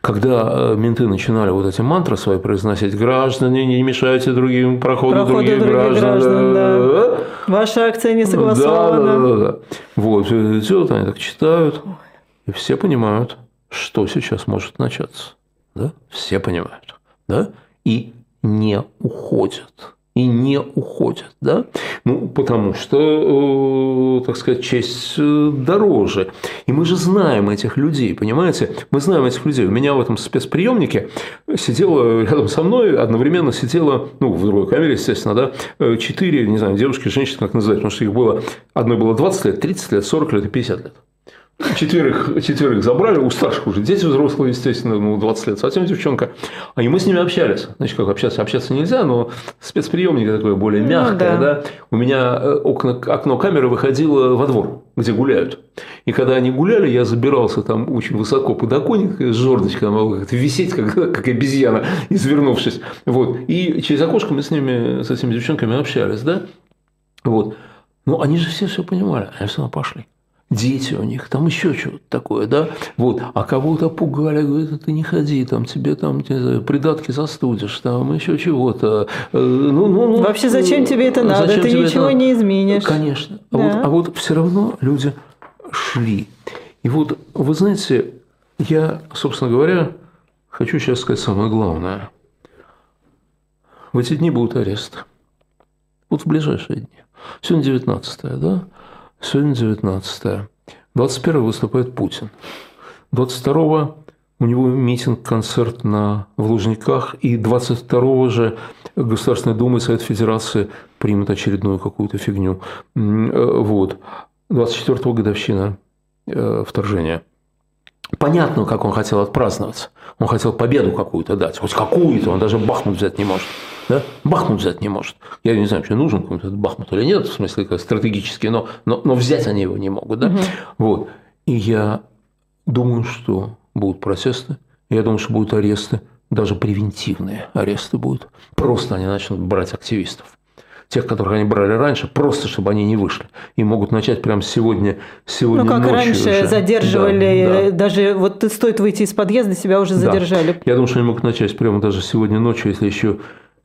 S3: Когда э, менты начинали вот эти мантры свои произносить, граждане, не мешайте другим проходу,
S2: Проходу
S3: других,
S2: других
S3: граждан.
S2: граждан, да. Ваша акция не согласована.
S3: Да, да, да, да. Вот, идет, они так читают, и все понимают, что сейчас может начаться. Да? Все понимают. Да? И не уходят и не уходят, да? Ну, потому что, э, так сказать, честь э, дороже. И мы же знаем этих людей, понимаете? Мы знаем этих людей. У меня в этом спецприемнике сидело рядом со мной, одновременно сидело, ну, в другой камере, естественно, да, э, четыре, не знаю, девушки, женщины, как называть, потому что их было, одной было 20 лет, 30 лет, 40 лет и 50 лет. Четверых, четверых забрали, у старших уже дети взрослые, естественно, ну, 20 лет, совсем девчонка. А и мы с ними общались. Значит, как общаться? Общаться нельзя, но спецприемник такое более ну мягкое, ну, да. да. У меня э, окно, окно камеры выходило во двор, где гуляют. И когда они гуляли, я забирался там очень высоко подоконник с жердочкой, могу как-то висеть, как, как обезьяна, извернувшись. Вот. И через окошко мы с ними, с этими девчонками общались, да? Вот. Ну, они же все все понимали, они все равно пошли дети у них, там еще что-то такое, да, вот, а кого-то пугали, говорят, ты не ходи, там тебе там не знаю, придатки застудишь, там еще чего-то.
S2: Э, ну, ну, ну, Вообще зачем тебе это надо? Зачем ты ничего это... не изменишь.
S3: Конечно. А, да. вот, а вот все равно люди шли. И вот, вы знаете, я, собственно говоря, хочу сейчас сказать самое главное. В эти дни будут аресты. Вот в ближайшие дни. Сегодня 19 да? Сегодня 19 21 выступает Путин. 22 у него митинг, концерт на, в Лужниках, и 22 же Государственная Дума и Совет Федерации примут очередную какую-то фигню. Э, вот. 24 годовщина э, вторжения – Понятно, как он хотел отпраздновать. Он хотел победу какую-то дать. Хоть какую-то, он даже Бахмут взять не может. Да? Бахмут взять не может. Я не знаю, что нужен какой-то Бахмут или нет, в смысле как стратегический, но, но, но взять они его не могут. Да? Угу. Вот. И я думаю, что будут протесты, я думаю, что будут аресты, даже превентивные аресты будут. Просто они начнут брать активистов тех, которых они брали раньше, просто чтобы они не вышли. И могут начать прямо сегодня, сегодня
S2: Ну, как
S3: ночью
S2: раньше
S3: уже.
S2: задерживали,
S3: да, да.
S2: даже вот стоит выйти из подъезда, себя уже задержали.
S3: Да. Я думаю, что они могут начать прямо даже сегодня ночью, если еще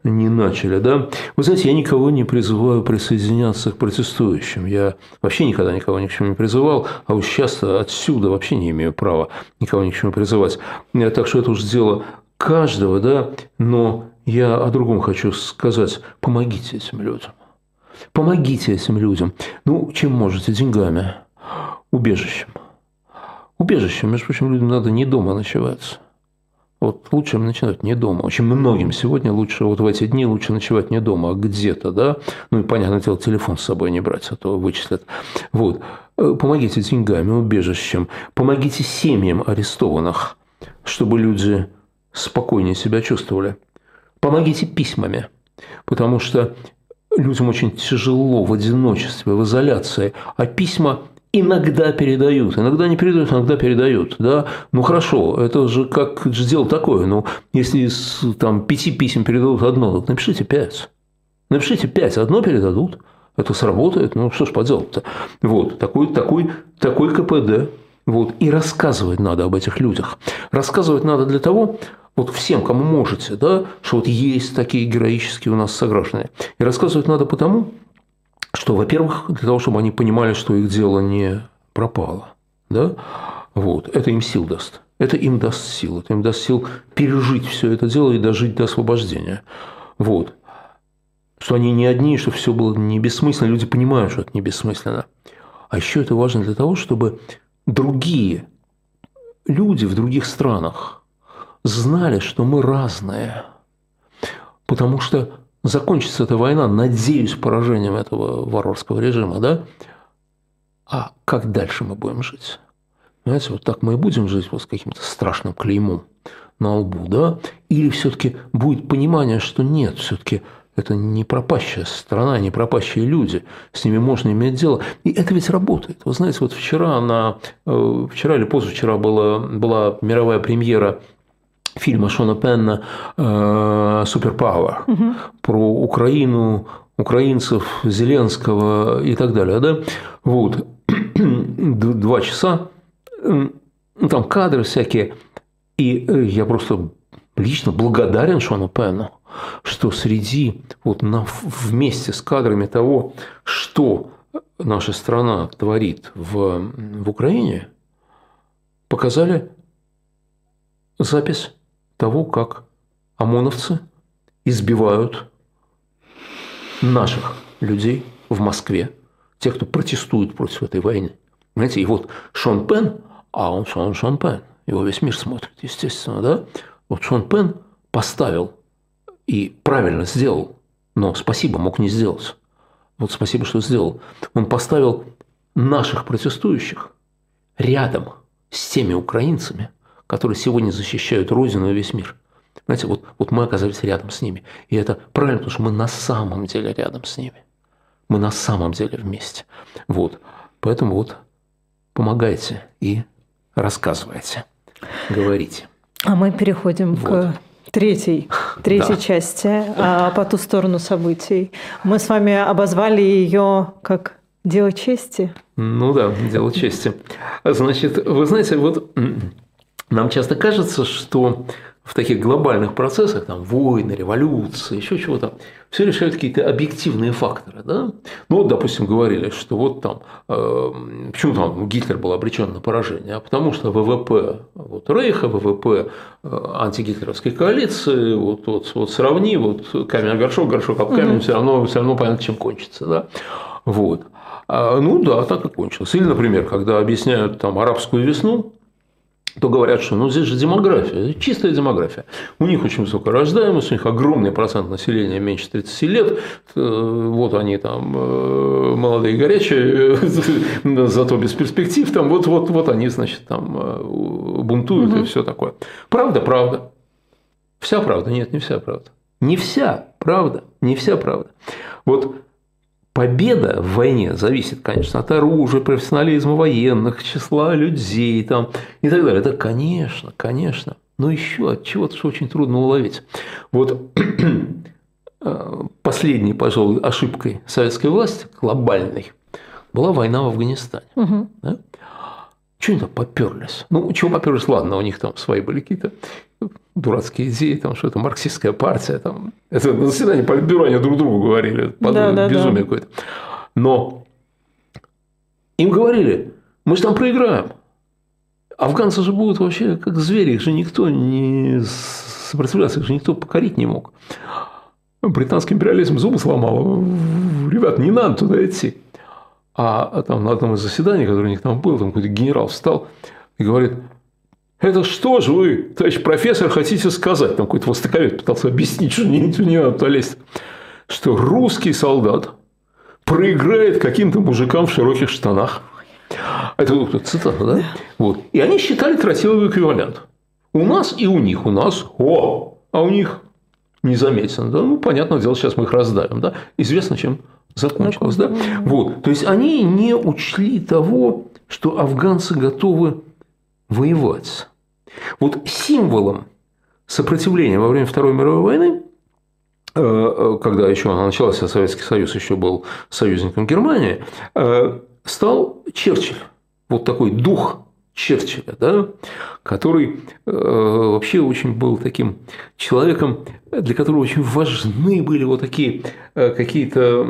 S3: не начали, да. Вы знаете, я никого не призываю присоединяться к протестующим. Я вообще никогда никого ни к чему не призывал, а уж сейчас отсюда вообще не имею права никого ни к чему призывать. Так что это уже дело каждого, да, но я о другом хочу сказать. Помогите этим людям. Помогите этим людям. Ну, чем можете? Деньгами. Убежищем. Убежищем. Между прочим, людям надо не дома ночевать. Вот лучше им ночевать не дома. Очень многим сегодня лучше, вот в эти дни лучше ночевать не дома, а где-то, да. Ну и, понятное дело, телефон с собой не брать, а то вычислят. Вот. Помогите деньгами, убежищем. Помогите семьям арестованных, чтобы люди спокойнее себя чувствовали. Помогите письмами, потому что людям очень тяжело в одиночестве, в изоляции, а письма иногда передают, иногда не передают, иногда передают, да, ну хорошо, это же как же дело такое, ну если из там пяти писем передадут одно, так напишите пять, напишите пять, одно передадут, это сработает, ну что ж поделать-то, вот такой такой такой КПД, вот и рассказывать надо об этих людях, рассказывать надо для того, вот всем, кому можете, да, что вот есть такие героические у нас сограждане. И рассказывать надо потому, что, во-первых, для того, чтобы они понимали, что их дело не пропало, да, вот, это им сил даст. Это им даст сил, это им даст сил пережить все это дело и дожить до освобождения. Вот. Что они не одни, что все было не бессмысленно, люди понимают, что это не бессмысленно. А еще это важно для того, чтобы другие люди в других странах знали, что мы разные. Потому что закончится эта война, надеюсь, поражением этого варварского режима, да? А как дальше мы будем жить? Понимаете, вот так мы и будем жить вот с каким-то страшным клеймом на лбу, да? Или все-таки будет понимание, что нет, все-таки это не пропащая страна, не пропащие люди, с ними можно иметь дело. И это ведь работает. Вы знаете, вот вчера, на, э, вчера или позавчера была, была мировая премьера фильма Шона Пенна «Суперпауэр» угу. про Украину, украинцев, Зеленского и так далее. Да? Вот. Два часа, там кадры всякие. И я просто лично благодарен Шону Пенну, что среди, вот на, вместе с кадрами того, что наша страна творит в, в Украине, показали запись того, как ОМОНовцы избивают наших людей в Москве, тех, кто протестует против этой войны. Знаете, и вот Шон Пен, а он Шон, Шон Пен, его весь мир смотрит, естественно, да? Вот Шон Пен поставил и правильно сделал, но спасибо мог не сделать. Вот спасибо, что сделал. Он поставил наших протестующих рядом с теми украинцами, которые сегодня защищают Родину и весь мир. Знаете, вот, вот мы оказались рядом с ними. И это правильно, потому что мы на самом деле рядом с ними. Мы на самом деле вместе. Вот. Поэтому вот помогайте и рассказывайте, говорите.
S2: А мы переходим вот. к третьей, третьей да. части а, по ту сторону событий. Мы с вами обозвали ее как дело чести.
S3: Ну да, дело чести. Значит, вы знаете, вот нам часто кажется, что в таких глобальных процессах, там, войны, революции, еще чего-то, все решают какие-то объективные факторы. Да? Ну, вот, допустим, говорили, что вот там, э, почему там Гитлер был обречен на поражение, а потому что ВВП вот, Рейха, ВВП э, антигитлеровской коалиции, вот, вот, вот сравни, вот камень горшок, горшок об камень, угу. все, равно, все равно понятно, чем кончится. Да? Вот. А, ну да, так и кончилось. Или, например, когда объясняют там арабскую весну, то говорят, что ну здесь же демография, чистая демография. У них очень высокая рождаемость, у них огромный процент населения меньше 30 лет, э, вот они там э, молодые и горячие, зато без перспектив, там вот, вот, вот они, значит, там э, бунтуют угу. и все такое. Правда, правда. Вся правда? Нет, не вся правда. Не вся правда, не вся правда. Вот победа в войне зависит, конечно, от оружия, профессионализма военных, числа людей там, и так далее. Это, конечно, конечно. Но еще от чего-то, что очень трудно уловить. Вот э, последней, пожалуй, ошибкой советской власти, глобальной, была война в Афганистане. Угу. Да? Чего они там поперлись? Ну, чего поперлись, ладно, у них там свои были какие-то дурацкие идеи, там что это марксистская партия, там это на заседании политбюро они друг другу говорили, да, да, безумие да. какое-то. Но им говорили, мы же там проиграем. Афганцы же будут вообще как звери, их же никто не сопротивляться, их же никто покорить не мог. Британский империализм зубы сломал. Ребят, не надо туда идти. А там на одном из заседаний, которое у них там было, там какой-то генерал встал и говорит, это что же вы, товарищ профессор, хотите сказать? Там какой-то востоковед пытался объяснить, что не, не надо лезть. Что русский солдат проиграет каким-то мужикам в широких штанах. Это цитата, да? Вот. И они считали тротиловый эквивалент. У нас и у них. У нас о, а у них не заметно. Да? Ну, понятное дело, сейчас мы их раздавим. Да? Известно, чем закончилось. Да? Вот. То есть они не учли того, что афганцы готовы воевать. Вот символом сопротивления во время Второй мировой войны, э, э, когда еще она началась, а Советский Союз еще был союзником Германии, э, стал Черчилль. Вот такой дух Черчилля, да, который вообще очень был таким человеком, для которого очень важны были вот такие какие-то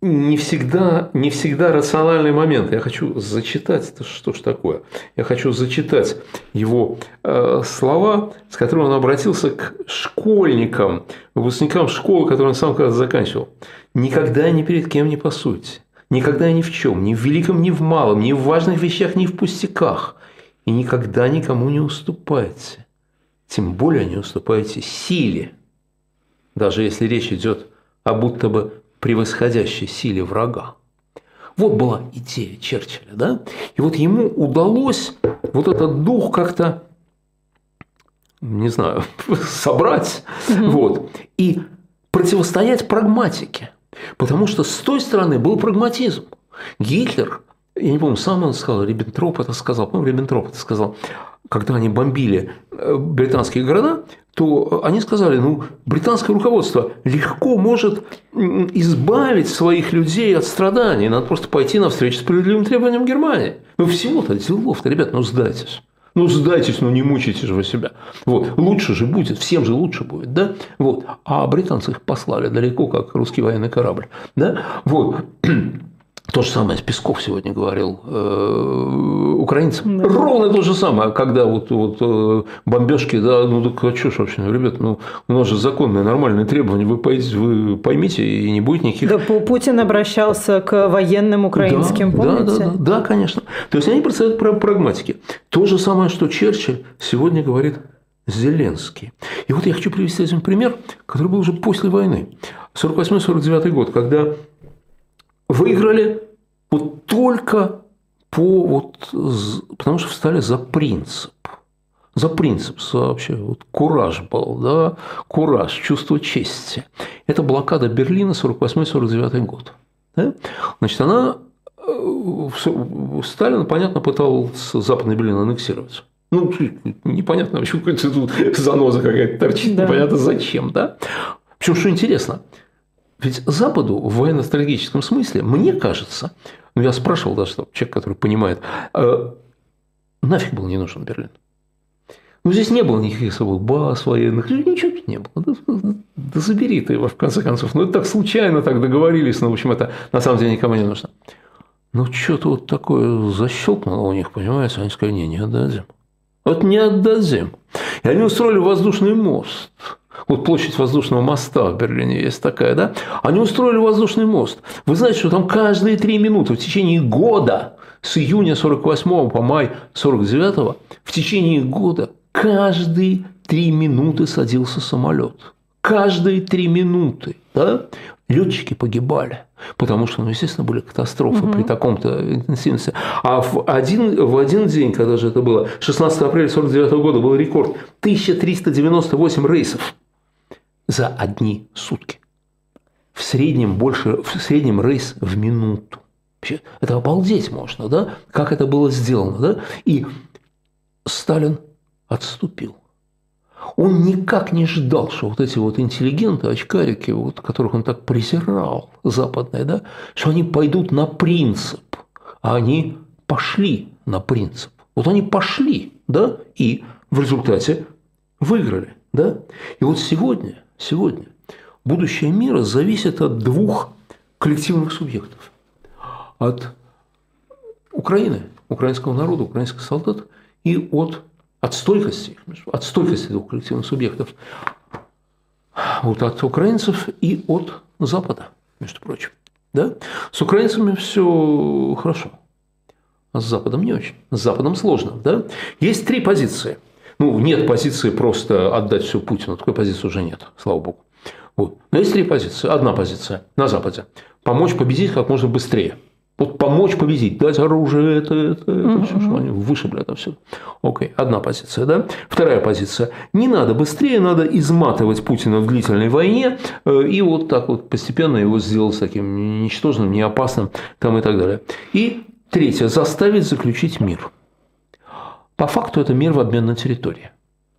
S3: не всегда, не всегда рациональный момент. Я хочу зачитать, это что ж такое? Я хочу зачитать его э, слова, с которыми он обратился к школьникам, выпускникам школы, которые он сам когда заканчивал. «Никогда ни перед кем не пасуйте, никогда ни в чем, ни в великом, ни в малом, ни в важных вещах, ни в пустяках, и никогда никому не уступайте, тем более не уступайте силе, даже если речь идет о будто бы превосходящей силе врага. Вот была идея Черчилля, да? И вот ему удалось вот этот дух как-то, не знаю, собрать, угу. вот, и противостоять прагматике. Потому что с той стороны был прагматизм. Гитлер, я не помню, сам он сказал, Риббентроп это сказал, по-моему, Риббентроп это сказал, когда они бомбили э, британские города, то они сказали, ну, британское руководство легко может избавить своих людей от страданий, надо просто пойти навстречу справедливым требованиям Германии. Ну, всего-то делов-то, ребят, ну, сдайтесь. Ну, сдайтесь, ну не мучайте же вы себя. Вот. Лучше же будет, всем же лучше будет, да? Вот. А британцы их послали далеко, как русский военный корабль, да? Вот. То же самое Песков сегодня говорил э, украинцам. Да. Ровно то же самое, когда вот, вот э, бомбежки, да, ну так а что ж вообще, ну, ребят, ну у нас же законные, нормальные требования, вы, пойдите, вы поймите, и не будет никаких...
S2: Да, Путин обращался к военным украинским,
S3: да,
S2: помните?
S3: Да, да, да, да, конечно. То есть они представляют про прагматики. То же самое, что Черчилль сегодня говорит Зеленский. И вот я хочу привести один пример, который был уже после войны. 48-49 год, когда выиграли вот только по вот, потому что встали за принцип. За принцип вообще, вот кураж был, да, кураж, чувство чести. Это блокада Берлина 48-49 год. Да? Значит, она э, Сталин, понятно, пытался Западный Берлин аннексировать. Ну, непонятно, почему какая-то тут заноза какая-то торчит, да. непонятно зачем, да? Причем, что интересно, ведь Западу в военно-стратегическом смысле, мне кажется, ну я спрашивал даже человек, который понимает, э, нафиг был не нужен Берлин. Ну, здесь не было никаких особых баз военных, ничего тут не было. Да, да забери ты его, в конце концов. Ну, это так случайно так договорились, но, в общем, это на самом деле никому не нужно. Ну, что-то вот такое защелкнуло у них, понимаете? Они сказали, не, не отдадим. Вот не отдадим. И они устроили воздушный мост – вот площадь воздушного моста в Берлине есть такая, да? Они устроили воздушный мост. Вы знаете, что там каждые три минуты в течение года, с июня 48 по май 49, в течение года каждые три минуты садился самолет. Каждые три минуты. Да? Летчики погибали, потому что, ну, естественно, были катастрофы угу. при таком-то интенсивности. А в один, в один день, когда же это было, 16 апреля 49 года, был рекорд 1398 рейсов за одни сутки. В среднем больше, в среднем рейс в минуту. Вообще, это обалдеть можно, да? Как это было сделано, да? И Сталин отступил. Он никак не ждал, что вот эти вот интеллигенты, очкарики, вот, которых он так презирал, западные, да, что они пойдут на принцип, а они пошли на принцип. Вот они пошли, да, и в результате выиграли, да. И вот сегодня сегодня. Будущее мира зависит от двух коллективных субъектов. От Украины, украинского народа, украинских солдат и от, от стойкости, от стойкости двух коллективных субъектов. Вот от украинцев и от Запада, между прочим. Да? С украинцами все хорошо, а с Западом не очень. С Западом сложно. Да? Есть три позиции – ну, нет позиции просто отдать все Путину. Такой позиции уже нет, слава богу. Вот. Но есть три позиции. Одна позиция на Западе. Помочь победить как можно быстрее. Вот помочь победить, дать оружие, это, это, это все, что они вышибли это все. Окей, одна позиция, да. Вторая позиция. Не надо быстрее, надо изматывать Путина в длительной войне э, и вот так вот постепенно его сделать таким ничтожным, неопасным там и так далее. И третье. Заставить заключить мир. По факту это мир в обмен на территории.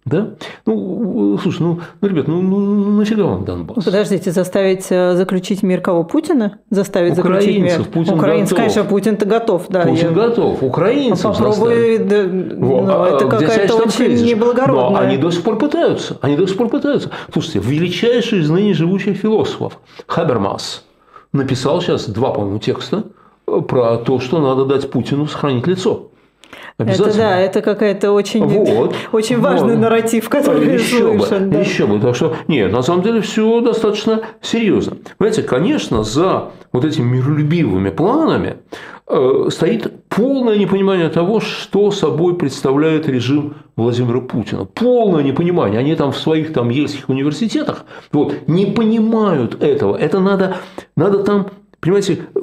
S3: Да? Ну, слушай, ну, ну ребят, ну, ну нафига вам Донбасс?
S2: Подождите, заставить э, заключить мир кого? Путина? Заставить
S3: Украинцев,
S2: заключить мир?
S3: Путин
S2: Украинцев,
S3: готов.
S2: конечно, Путин-то готов, да.
S3: Путин
S2: я...
S3: готов, украинцев
S2: а Попробуй, да, ну, это
S3: а
S2: какая-то очень
S3: кризис?
S2: неблагородная.
S3: Но они до сих пор пытаются, они до сих пор пытаются. Слушайте, величайший из ныне живущих философов Хабермас написал сейчас два, по-моему, текста про то, что надо дать Путину сохранить лицо.
S2: Это да, это какая-то очень, вот, очень важный вот. нарратив, который
S3: еще
S2: слышен.
S3: Бы, да. Еще бы. Так что, нет, на самом деле все достаточно серьезно. Понимаете, конечно, за вот этими миролюбивыми планами э, стоит полное непонимание того, что собой представляет режим Владимира Путина. Полное непонимание. Они там в своих там ельских университетах вот, не понимают этого. Это надо, надо там Понимаете, э,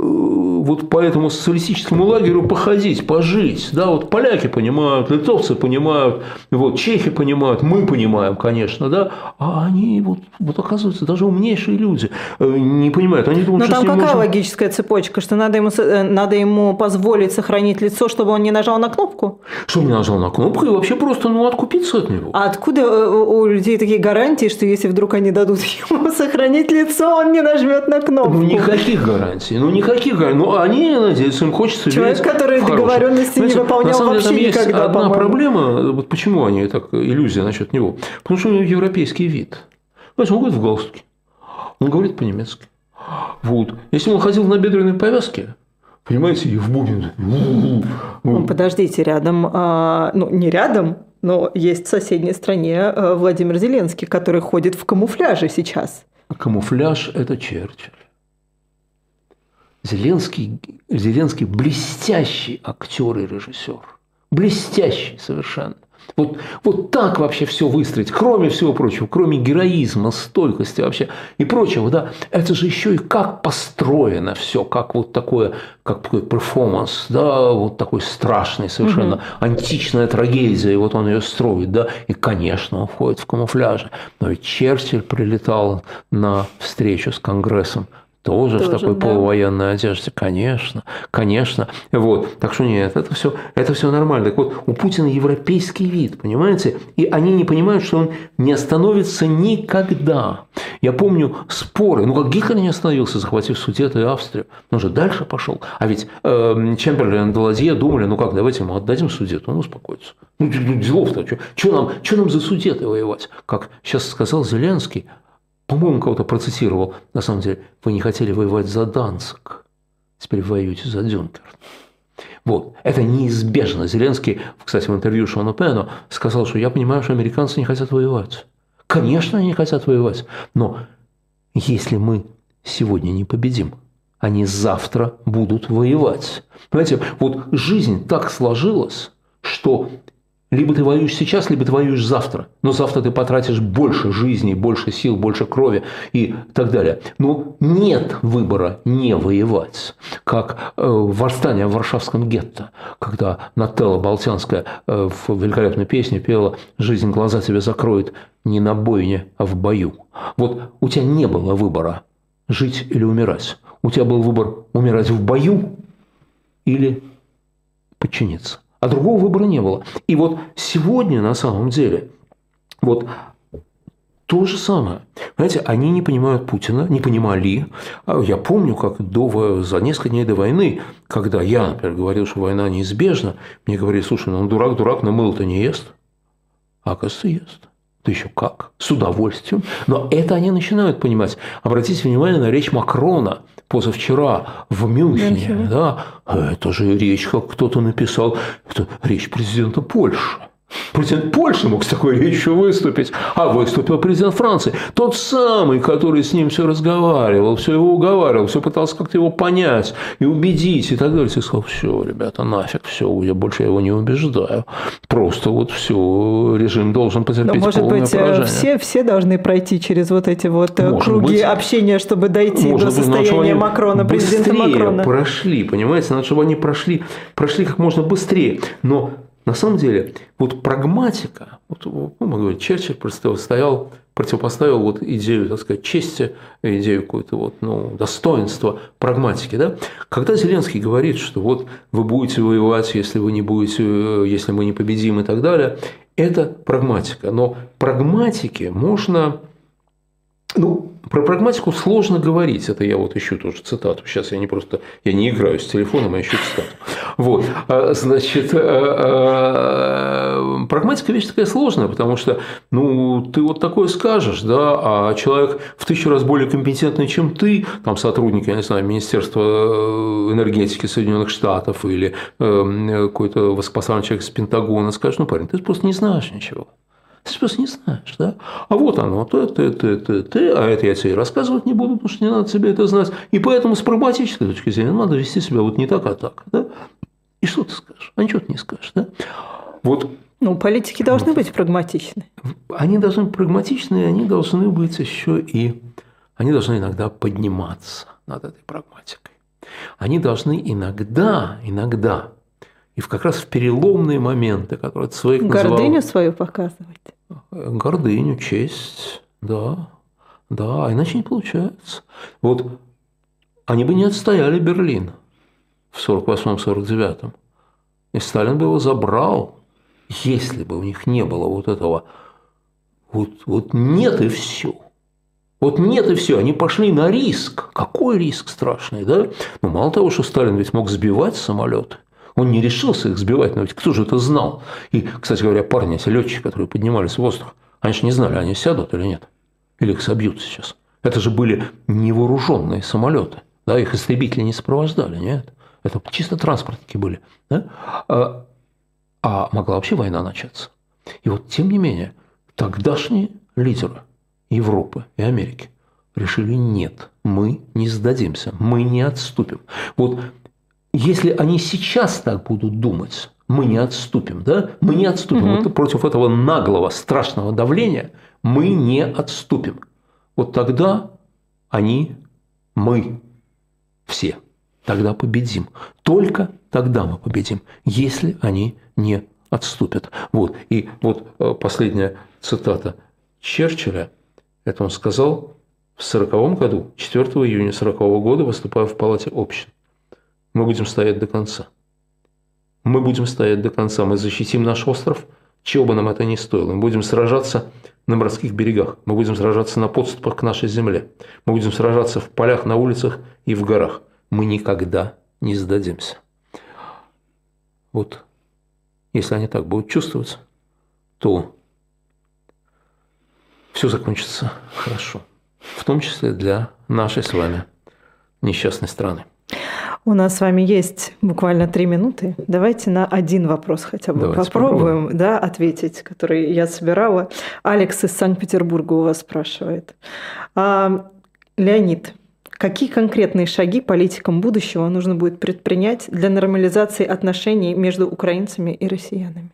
S3: вот по этому социалистическому лагерю походить, пожить. Да, вот поляки понимают, литовцы понимают, вот, чехи понимают, мы понимаем, конечно, да, а они вот, вот оказывается, даже умнейшие люди э, не понимают. Они думают,
S2: Но
S3: что
S2: там какая
S3: можно...
S2: логическая цепочка, что надо ему, э, надо ему позволить сохранить лицо, чтобы он не нажал на кнопку?
S3: Что не нажал на кнопку и вообще просто ну, откупиться от него.
S2: А откуда у людей такие гарантии, что если вдруг они дадут ему сохранить лицо, он не нажмет на кнопку?
S3: Ну, никаких гарантий. Ну, никаких гарантий. Ну, они надеются, им хочется
S2: Человек,
S3: верить
S2: который договоренности не
S3: Знаете,
S2: выполнял
S3: на самом деле,
S2: вообще
S3: есть
S2: никогда,
S3: одна проблема. Вот почему они так, иллюзия насчет него. Потому что у него европейский вид. Понимаете, он говорит в галстуке. Он говорит по-немецки. Вот. Если он ходил на бедренной повязке, понимаете, и в бубен.
S2: Ну, подождите, рядом, а, ну, не рядом, но есть в соседней стране а, Владимир Зеленский, который ходит в камуфляже сейчас.
S3: Камуфляж – это Черчилль. Зеленский, Зеленский блестящий актер и режиссер. Блестящий совершенно. Вот, вот так вообще все выстроить, кроме всего прочего, кроме героизма, стойкости вообще и прочего, да, это же еще и как построено все, как вот такое, как такой перформанс, да, вот такой страшный совершенно, античная трагедия, и вот он ее строит, да, и, конечно, он входит в камуфляже. Но ведь Черчилль прилетал на встречу с Конгрессом тоже, в
S2: Тоже,
S3: такой
S2: да.
S3: полувоенной одежде, конечно, конечно. Вот. Так что нет, это все, это все нормально. Так вот, у Путина европейский вид, понимаете? И они не понимают, что он не остановится никогда. Я помню споры, ну как Гитлер не остановился, захватив Судеты и Австрию, он же дальше пошел. А ведь э, Чемберлен и Даладье думали, ну как, давайте мы отдадим Судету, он успокоится. Ну, делов-то, что нам, чё нам за Судеты воевать? Как сейчас сказал Зеленский, по-моему, кого-то процитировал, на самом деле, вы не хотели воевать за Данцик, теперь воюете за Дюнкерк. Вот, это неизбежно. Зеленский, кстати, в интервью Шону Пену сказал, что я понимаю, что американцы не хотят воевать. Конечно, они не хотят воевать, но если мы сегодня не победим, они завтра будут воевать. Понимаете, вот жизнь так сложилась, что либо ты воюешь сейчас, либо ты воюешь завтра. Но завтра ты потратишь больше жизни, больше сил, больше крови и так далее. Но нет выбора не воевать. Как э, восстание в Варшавском гетто, когда Нателла Болтянская э, в великолепной песне пела «Жизнь глаза тебе закроет не на бойне, а в бою». Вот у тебя не было выбора жить или умирать. У тебя был выбор умирать в бою или подчиниться. А другого выбора не было. И вот сегодня на самом деле вот то же самое. Знаете, они не понимают Путина, не понимали. А Я помню, как до, за несколько дней до войны, когда я, например, говорил, что война неизбежна, мне говорили, слушай, ну он дурак, дурак, но мыло-то не ест. А оказывается, ест. Да еще как, с удовольствием. Но это они начинают понимать. Обратите внимание на речь Макрона позавчера в Мюнхене. Да? Это же речь, как кто-то написал, это речь президента Польши. Президент Польши мог с такой речью выступить, а выступил президент Франции. Тот самый, который с ним все разговаривал, все его уговаривал, все пытался как-то его понять и убедить и так далее. И сказал, все, ребята, нафиг, все, я больше его не убеждаю. Просто вот все, режим должен
S2: Но,
S3: потерпеть
S2: может
S3: полное
S2: быть, э,
S3: поражение.
S2: все, все должны пройти через вот эти вот э,
S3: Может
S2: круги
S3: быть.
S2: общения, чтобы дойти
S3: Может
S2: до
S3: быть, надо,
S2: состояния
S3: они
S2: Макрона, президента Макрона.
S3: прошли, понимаете? Надо, чтобы они прошли, прошли как можно быстрее. Но на самом деле, вот прагматика, вот, ну, мы говорим, Черчилль противостоял, противопоставил вот идею, так сказать, чести, идею какой-то вот, ну, достоинства, прагматики, да? Когда Зеленский говорит, что вот вы будете воевать, если вы не будете, э, если мы не победим и так далее, это прагматика. Но прагматике можно ну, про прагматику сложно говорить. Это я вот ищу тоже цитату. Сейчас я не просто, я не играю с телефоном, а ищу цитату. Вот, А, значит, а, а, прагматика вещь такая сложная, потому что, ну, ты вот такое скажешь, да, а человек в тысячу раз более компетентный, чем ты, там сотрудник, я не знаю, Министерства э, энергетики Соединенных Штатов или э, какой-то высокопоставленный человек из Пентагона скажет, ну, парень, ты просто не знаешь ничего. Ты просто не знаешь, да? А вот оно, ты, ты, ты, ты, ты, а это я тебе рассказывать не буду, потому что не надо тебе это знать. И поэтому с прагматической точки зрения надо вести себя вот не так, а так, да? И что ты скажешь? А ничего ты не скажешь, да? Вот
S2: Ну, политики должны быть прагматичны.
S3: они должны быть прагматичны, и они должны быть еще и, они должны иногда подниматься. над этой прагматикой. Они должны иногда, иногда, и в как раз в переломные моменты, которые своих
S2: Гордыню называл, свою показывать.
S3: Гордыню, честь, да, да, а иначе не получается. Вот они бы не отстояли Берлин в 48-49. И Сталин бы его забрал, если бы у них не было вот этого вот, вот нет и все. Вот нет и все, они пошли на риск. Какой риск страшный, да? Ну, мало того, что Сталин ведь мог сбивать самолеты, он не решился их сбивать, но ведь кто же это знал? И, кстати говоря, парни, эти летчики, которые поднимались в воздух, они же не знали, они сядут или нет. Или их собьют сейчас. Это же были невооруженные самолеты. Да, их истребители не сопровождали, нет. Это чисто транспортники были. Да? А, а могла вообще война начаться. И вот, тем не менее, тогдашние лидеры Европы и Америки решили нет, мы не сдадимся, мы не отступим. Вот если они сейчас так будут думать, мы не отступим, да? Мы не отступим. Угу. Вот против этого наглого, страшного давления мы не отступим. Вот тогда они, мы, все, тогда победим. Только тогда мы победим, если они не отступят. Вот. И вот э, последняя цитата Черчилля, это он сказал в 1940 году, 4 июня 1940 года, выступая в Палате общин. Мы будем стоять до конца. Мы будем стоять до конца. Мы защитим наш остров, чего бы нам это ни стоило. Мы будем сражаться на морских берегах. Мы будем сражаться на подступах к нашей земле. Мы будем сражаться в полях, на улицах и в горах. Мы никогда не сдадимся. Вот если они так будут чувствовать, то все закончится хорошо. В том числе для нашей с вами несчастной страны.
S2: У нас с вами есть буквально три минуты. Давайте на один вопрос хотя бы Давайте попробуем, попробуем. Да, ответить, который я собирала. Алекс из Санкт-Петербурга у вас спрашивает. А, Леонид, какие конкретные шаги политикам будущего нужно будет предпринять для нормализации отношений между украинцами и россиянами?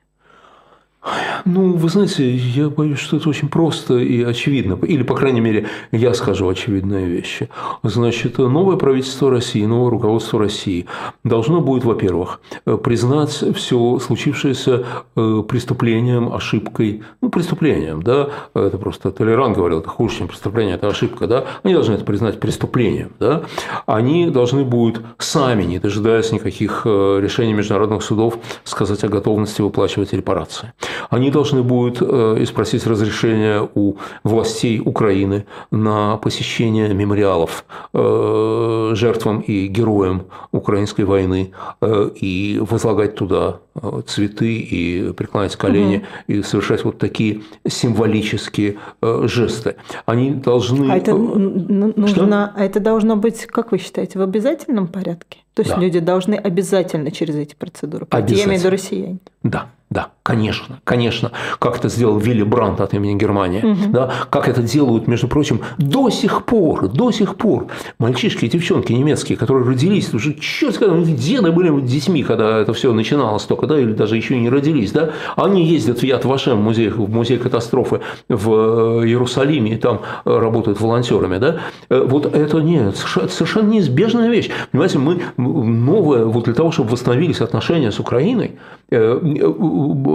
S3: Ну, вы знаете, я боюсь, что это очень просто и очевидно. Или, по крайней мере, я скажу очевидные вещи. Значит, новое правительство России, новое руководство России должно будет, во-первых, признать все случившееся э, преступлением, ошибкой, ну, преступлением, да, это просто Толеран говорил, это хуже, чем преступление, это ошибка, да, они должны это признать преступлением, да, они должны будут сами, не дожидаясь никаких э, решений международных судов, сказать о готовности выплачивать репарации. Они должны будут э, спросить разрешение у властей Украины на посещение мемориалов э, жертвам и героям украинской войны э, и возлагать туда цветы и преклонять колени угу. и совершать вот такие символические жесты. Они должны...
S2: А это, нужно, а это должно быть, как вы считаете, в обязательном порядке? То есть да. люди должны обязательно через эти процедуры пройти, я имею в виду россияне?
S3: Да. Да, конечно, конечно, как это сделал Вилли Брандт от имени Германии, угу. да, как это делают, между прочим, до сих пор, до сих пор мальчишки и девчонки немецкие, которые родились, уже черт сказал, у деды были детьми, когда это все начиналось только, да, или даже еще не родились, да, они ездят в Яд Вашем, музей, в музей катастрофы в э, Иерусалиме, и там э, работают волонтерами, да, э, вот это нет, совершенно неизбежная вещь, понимаете, мы новое, вот для того, чтобы восстановились отношения с Украиной,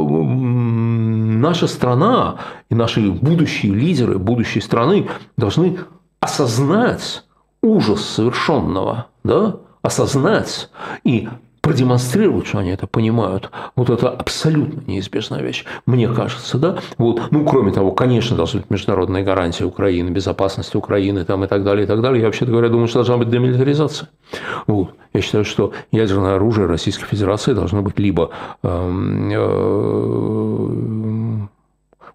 S3: наша страна и наши будущие лидеры будущей страны должны осознать ужас совершенного, да, осознать. И продемонстрировать, что они это понимают, вот это абсолютно неизбежная вещь, мне кажется, да, вот, ну, кроме того, конечно, должны быть международные гарантии Украины, безопасности Украины, там, и так далее, и так далее, я вообще-то говоря, думаю, что должна быть демилитаризация, вот, я считаю, что ядерное оружие Российской Федерации должно быть либо эм, э,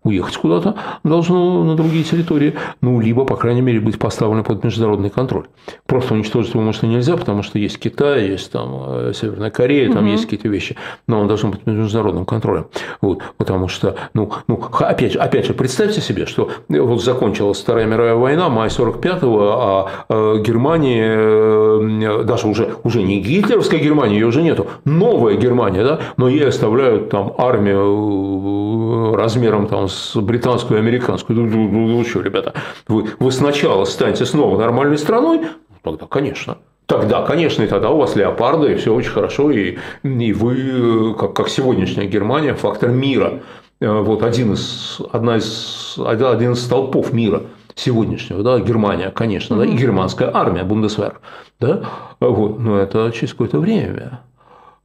S3: уехать куда-то должно на другие территории, ну, либо, по крайней мере, быть поставлено под международный контроль. Просто уничтожить его, может, и нельзя, потому что есть Китай, есть там э, Северная Корея, там угу. есть какие-то вещи, но он должен быть под международным контролем. Вот, потому что, ну, ну опять, же, опять же, представьте себе, что вот закончилась Вторая мировая война, май 45-го, а э, Германия, э, даже уже, уже не гитлеровская Германия, ее уже нету, новая Германия, да, но ей оставляют там армию размером там с британскую и американскую. Ну, ну, ну, ну что, ребята, вы, вы сначала станете снова нормальной страной, тогда, конечно. Тогда, конечно, и тогда у вас леопарды, и все очень хорошо, и, и вы, как, как сегодняшняя Германия, фактор мира. Э, вот один из, одна из, один из столпов мира сегодняшнего, да, Германия, конечно, да, и германская армия, Бундесвер, да, вот, но это через какое-то время,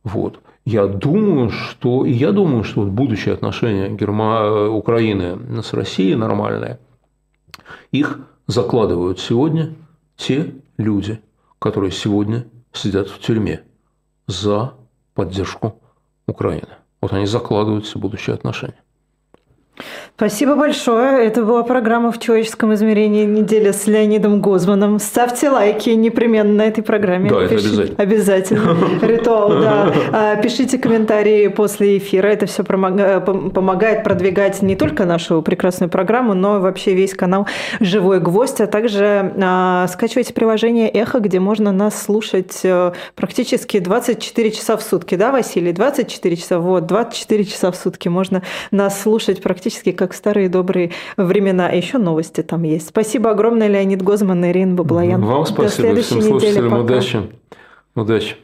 S3: вот. Я думаю, что, и я думаю, что вот будущее отношения Герма... Украины с Россией нормальное, их закладывают сегодня те люди, которые сегодня сидят в тюрьме за поддержку Украины. Вот они закладывают все будущие отношения.
S2: Спасибо большое. Это была программа «В человеческом измерении. Неделя» с Леонидом Гозманом. Ставьте лайки непременно на этой программе.
S3: Да, это обязательно.
S2: Обязательно. Ритуал, да. А, пишите комментарии после эфира. Это все помогает продвигать не только нашу прекрасную программу, но и вообще весь канал «Живой гвоздь», а также а, скачивайте приложение «Эхо», где можно нас слушать э, практически 24 часа в сутки. Да, Василий? 24 часа. Вот, 24 часа в сутки можно нас слушать практически как как старые добрые времена. И еще новости там есть. Спасибо огромное, Леонид Гозман и Ирина Баблоян.
S3: Вам спасибо. Всем слушателям удачи. Удачи.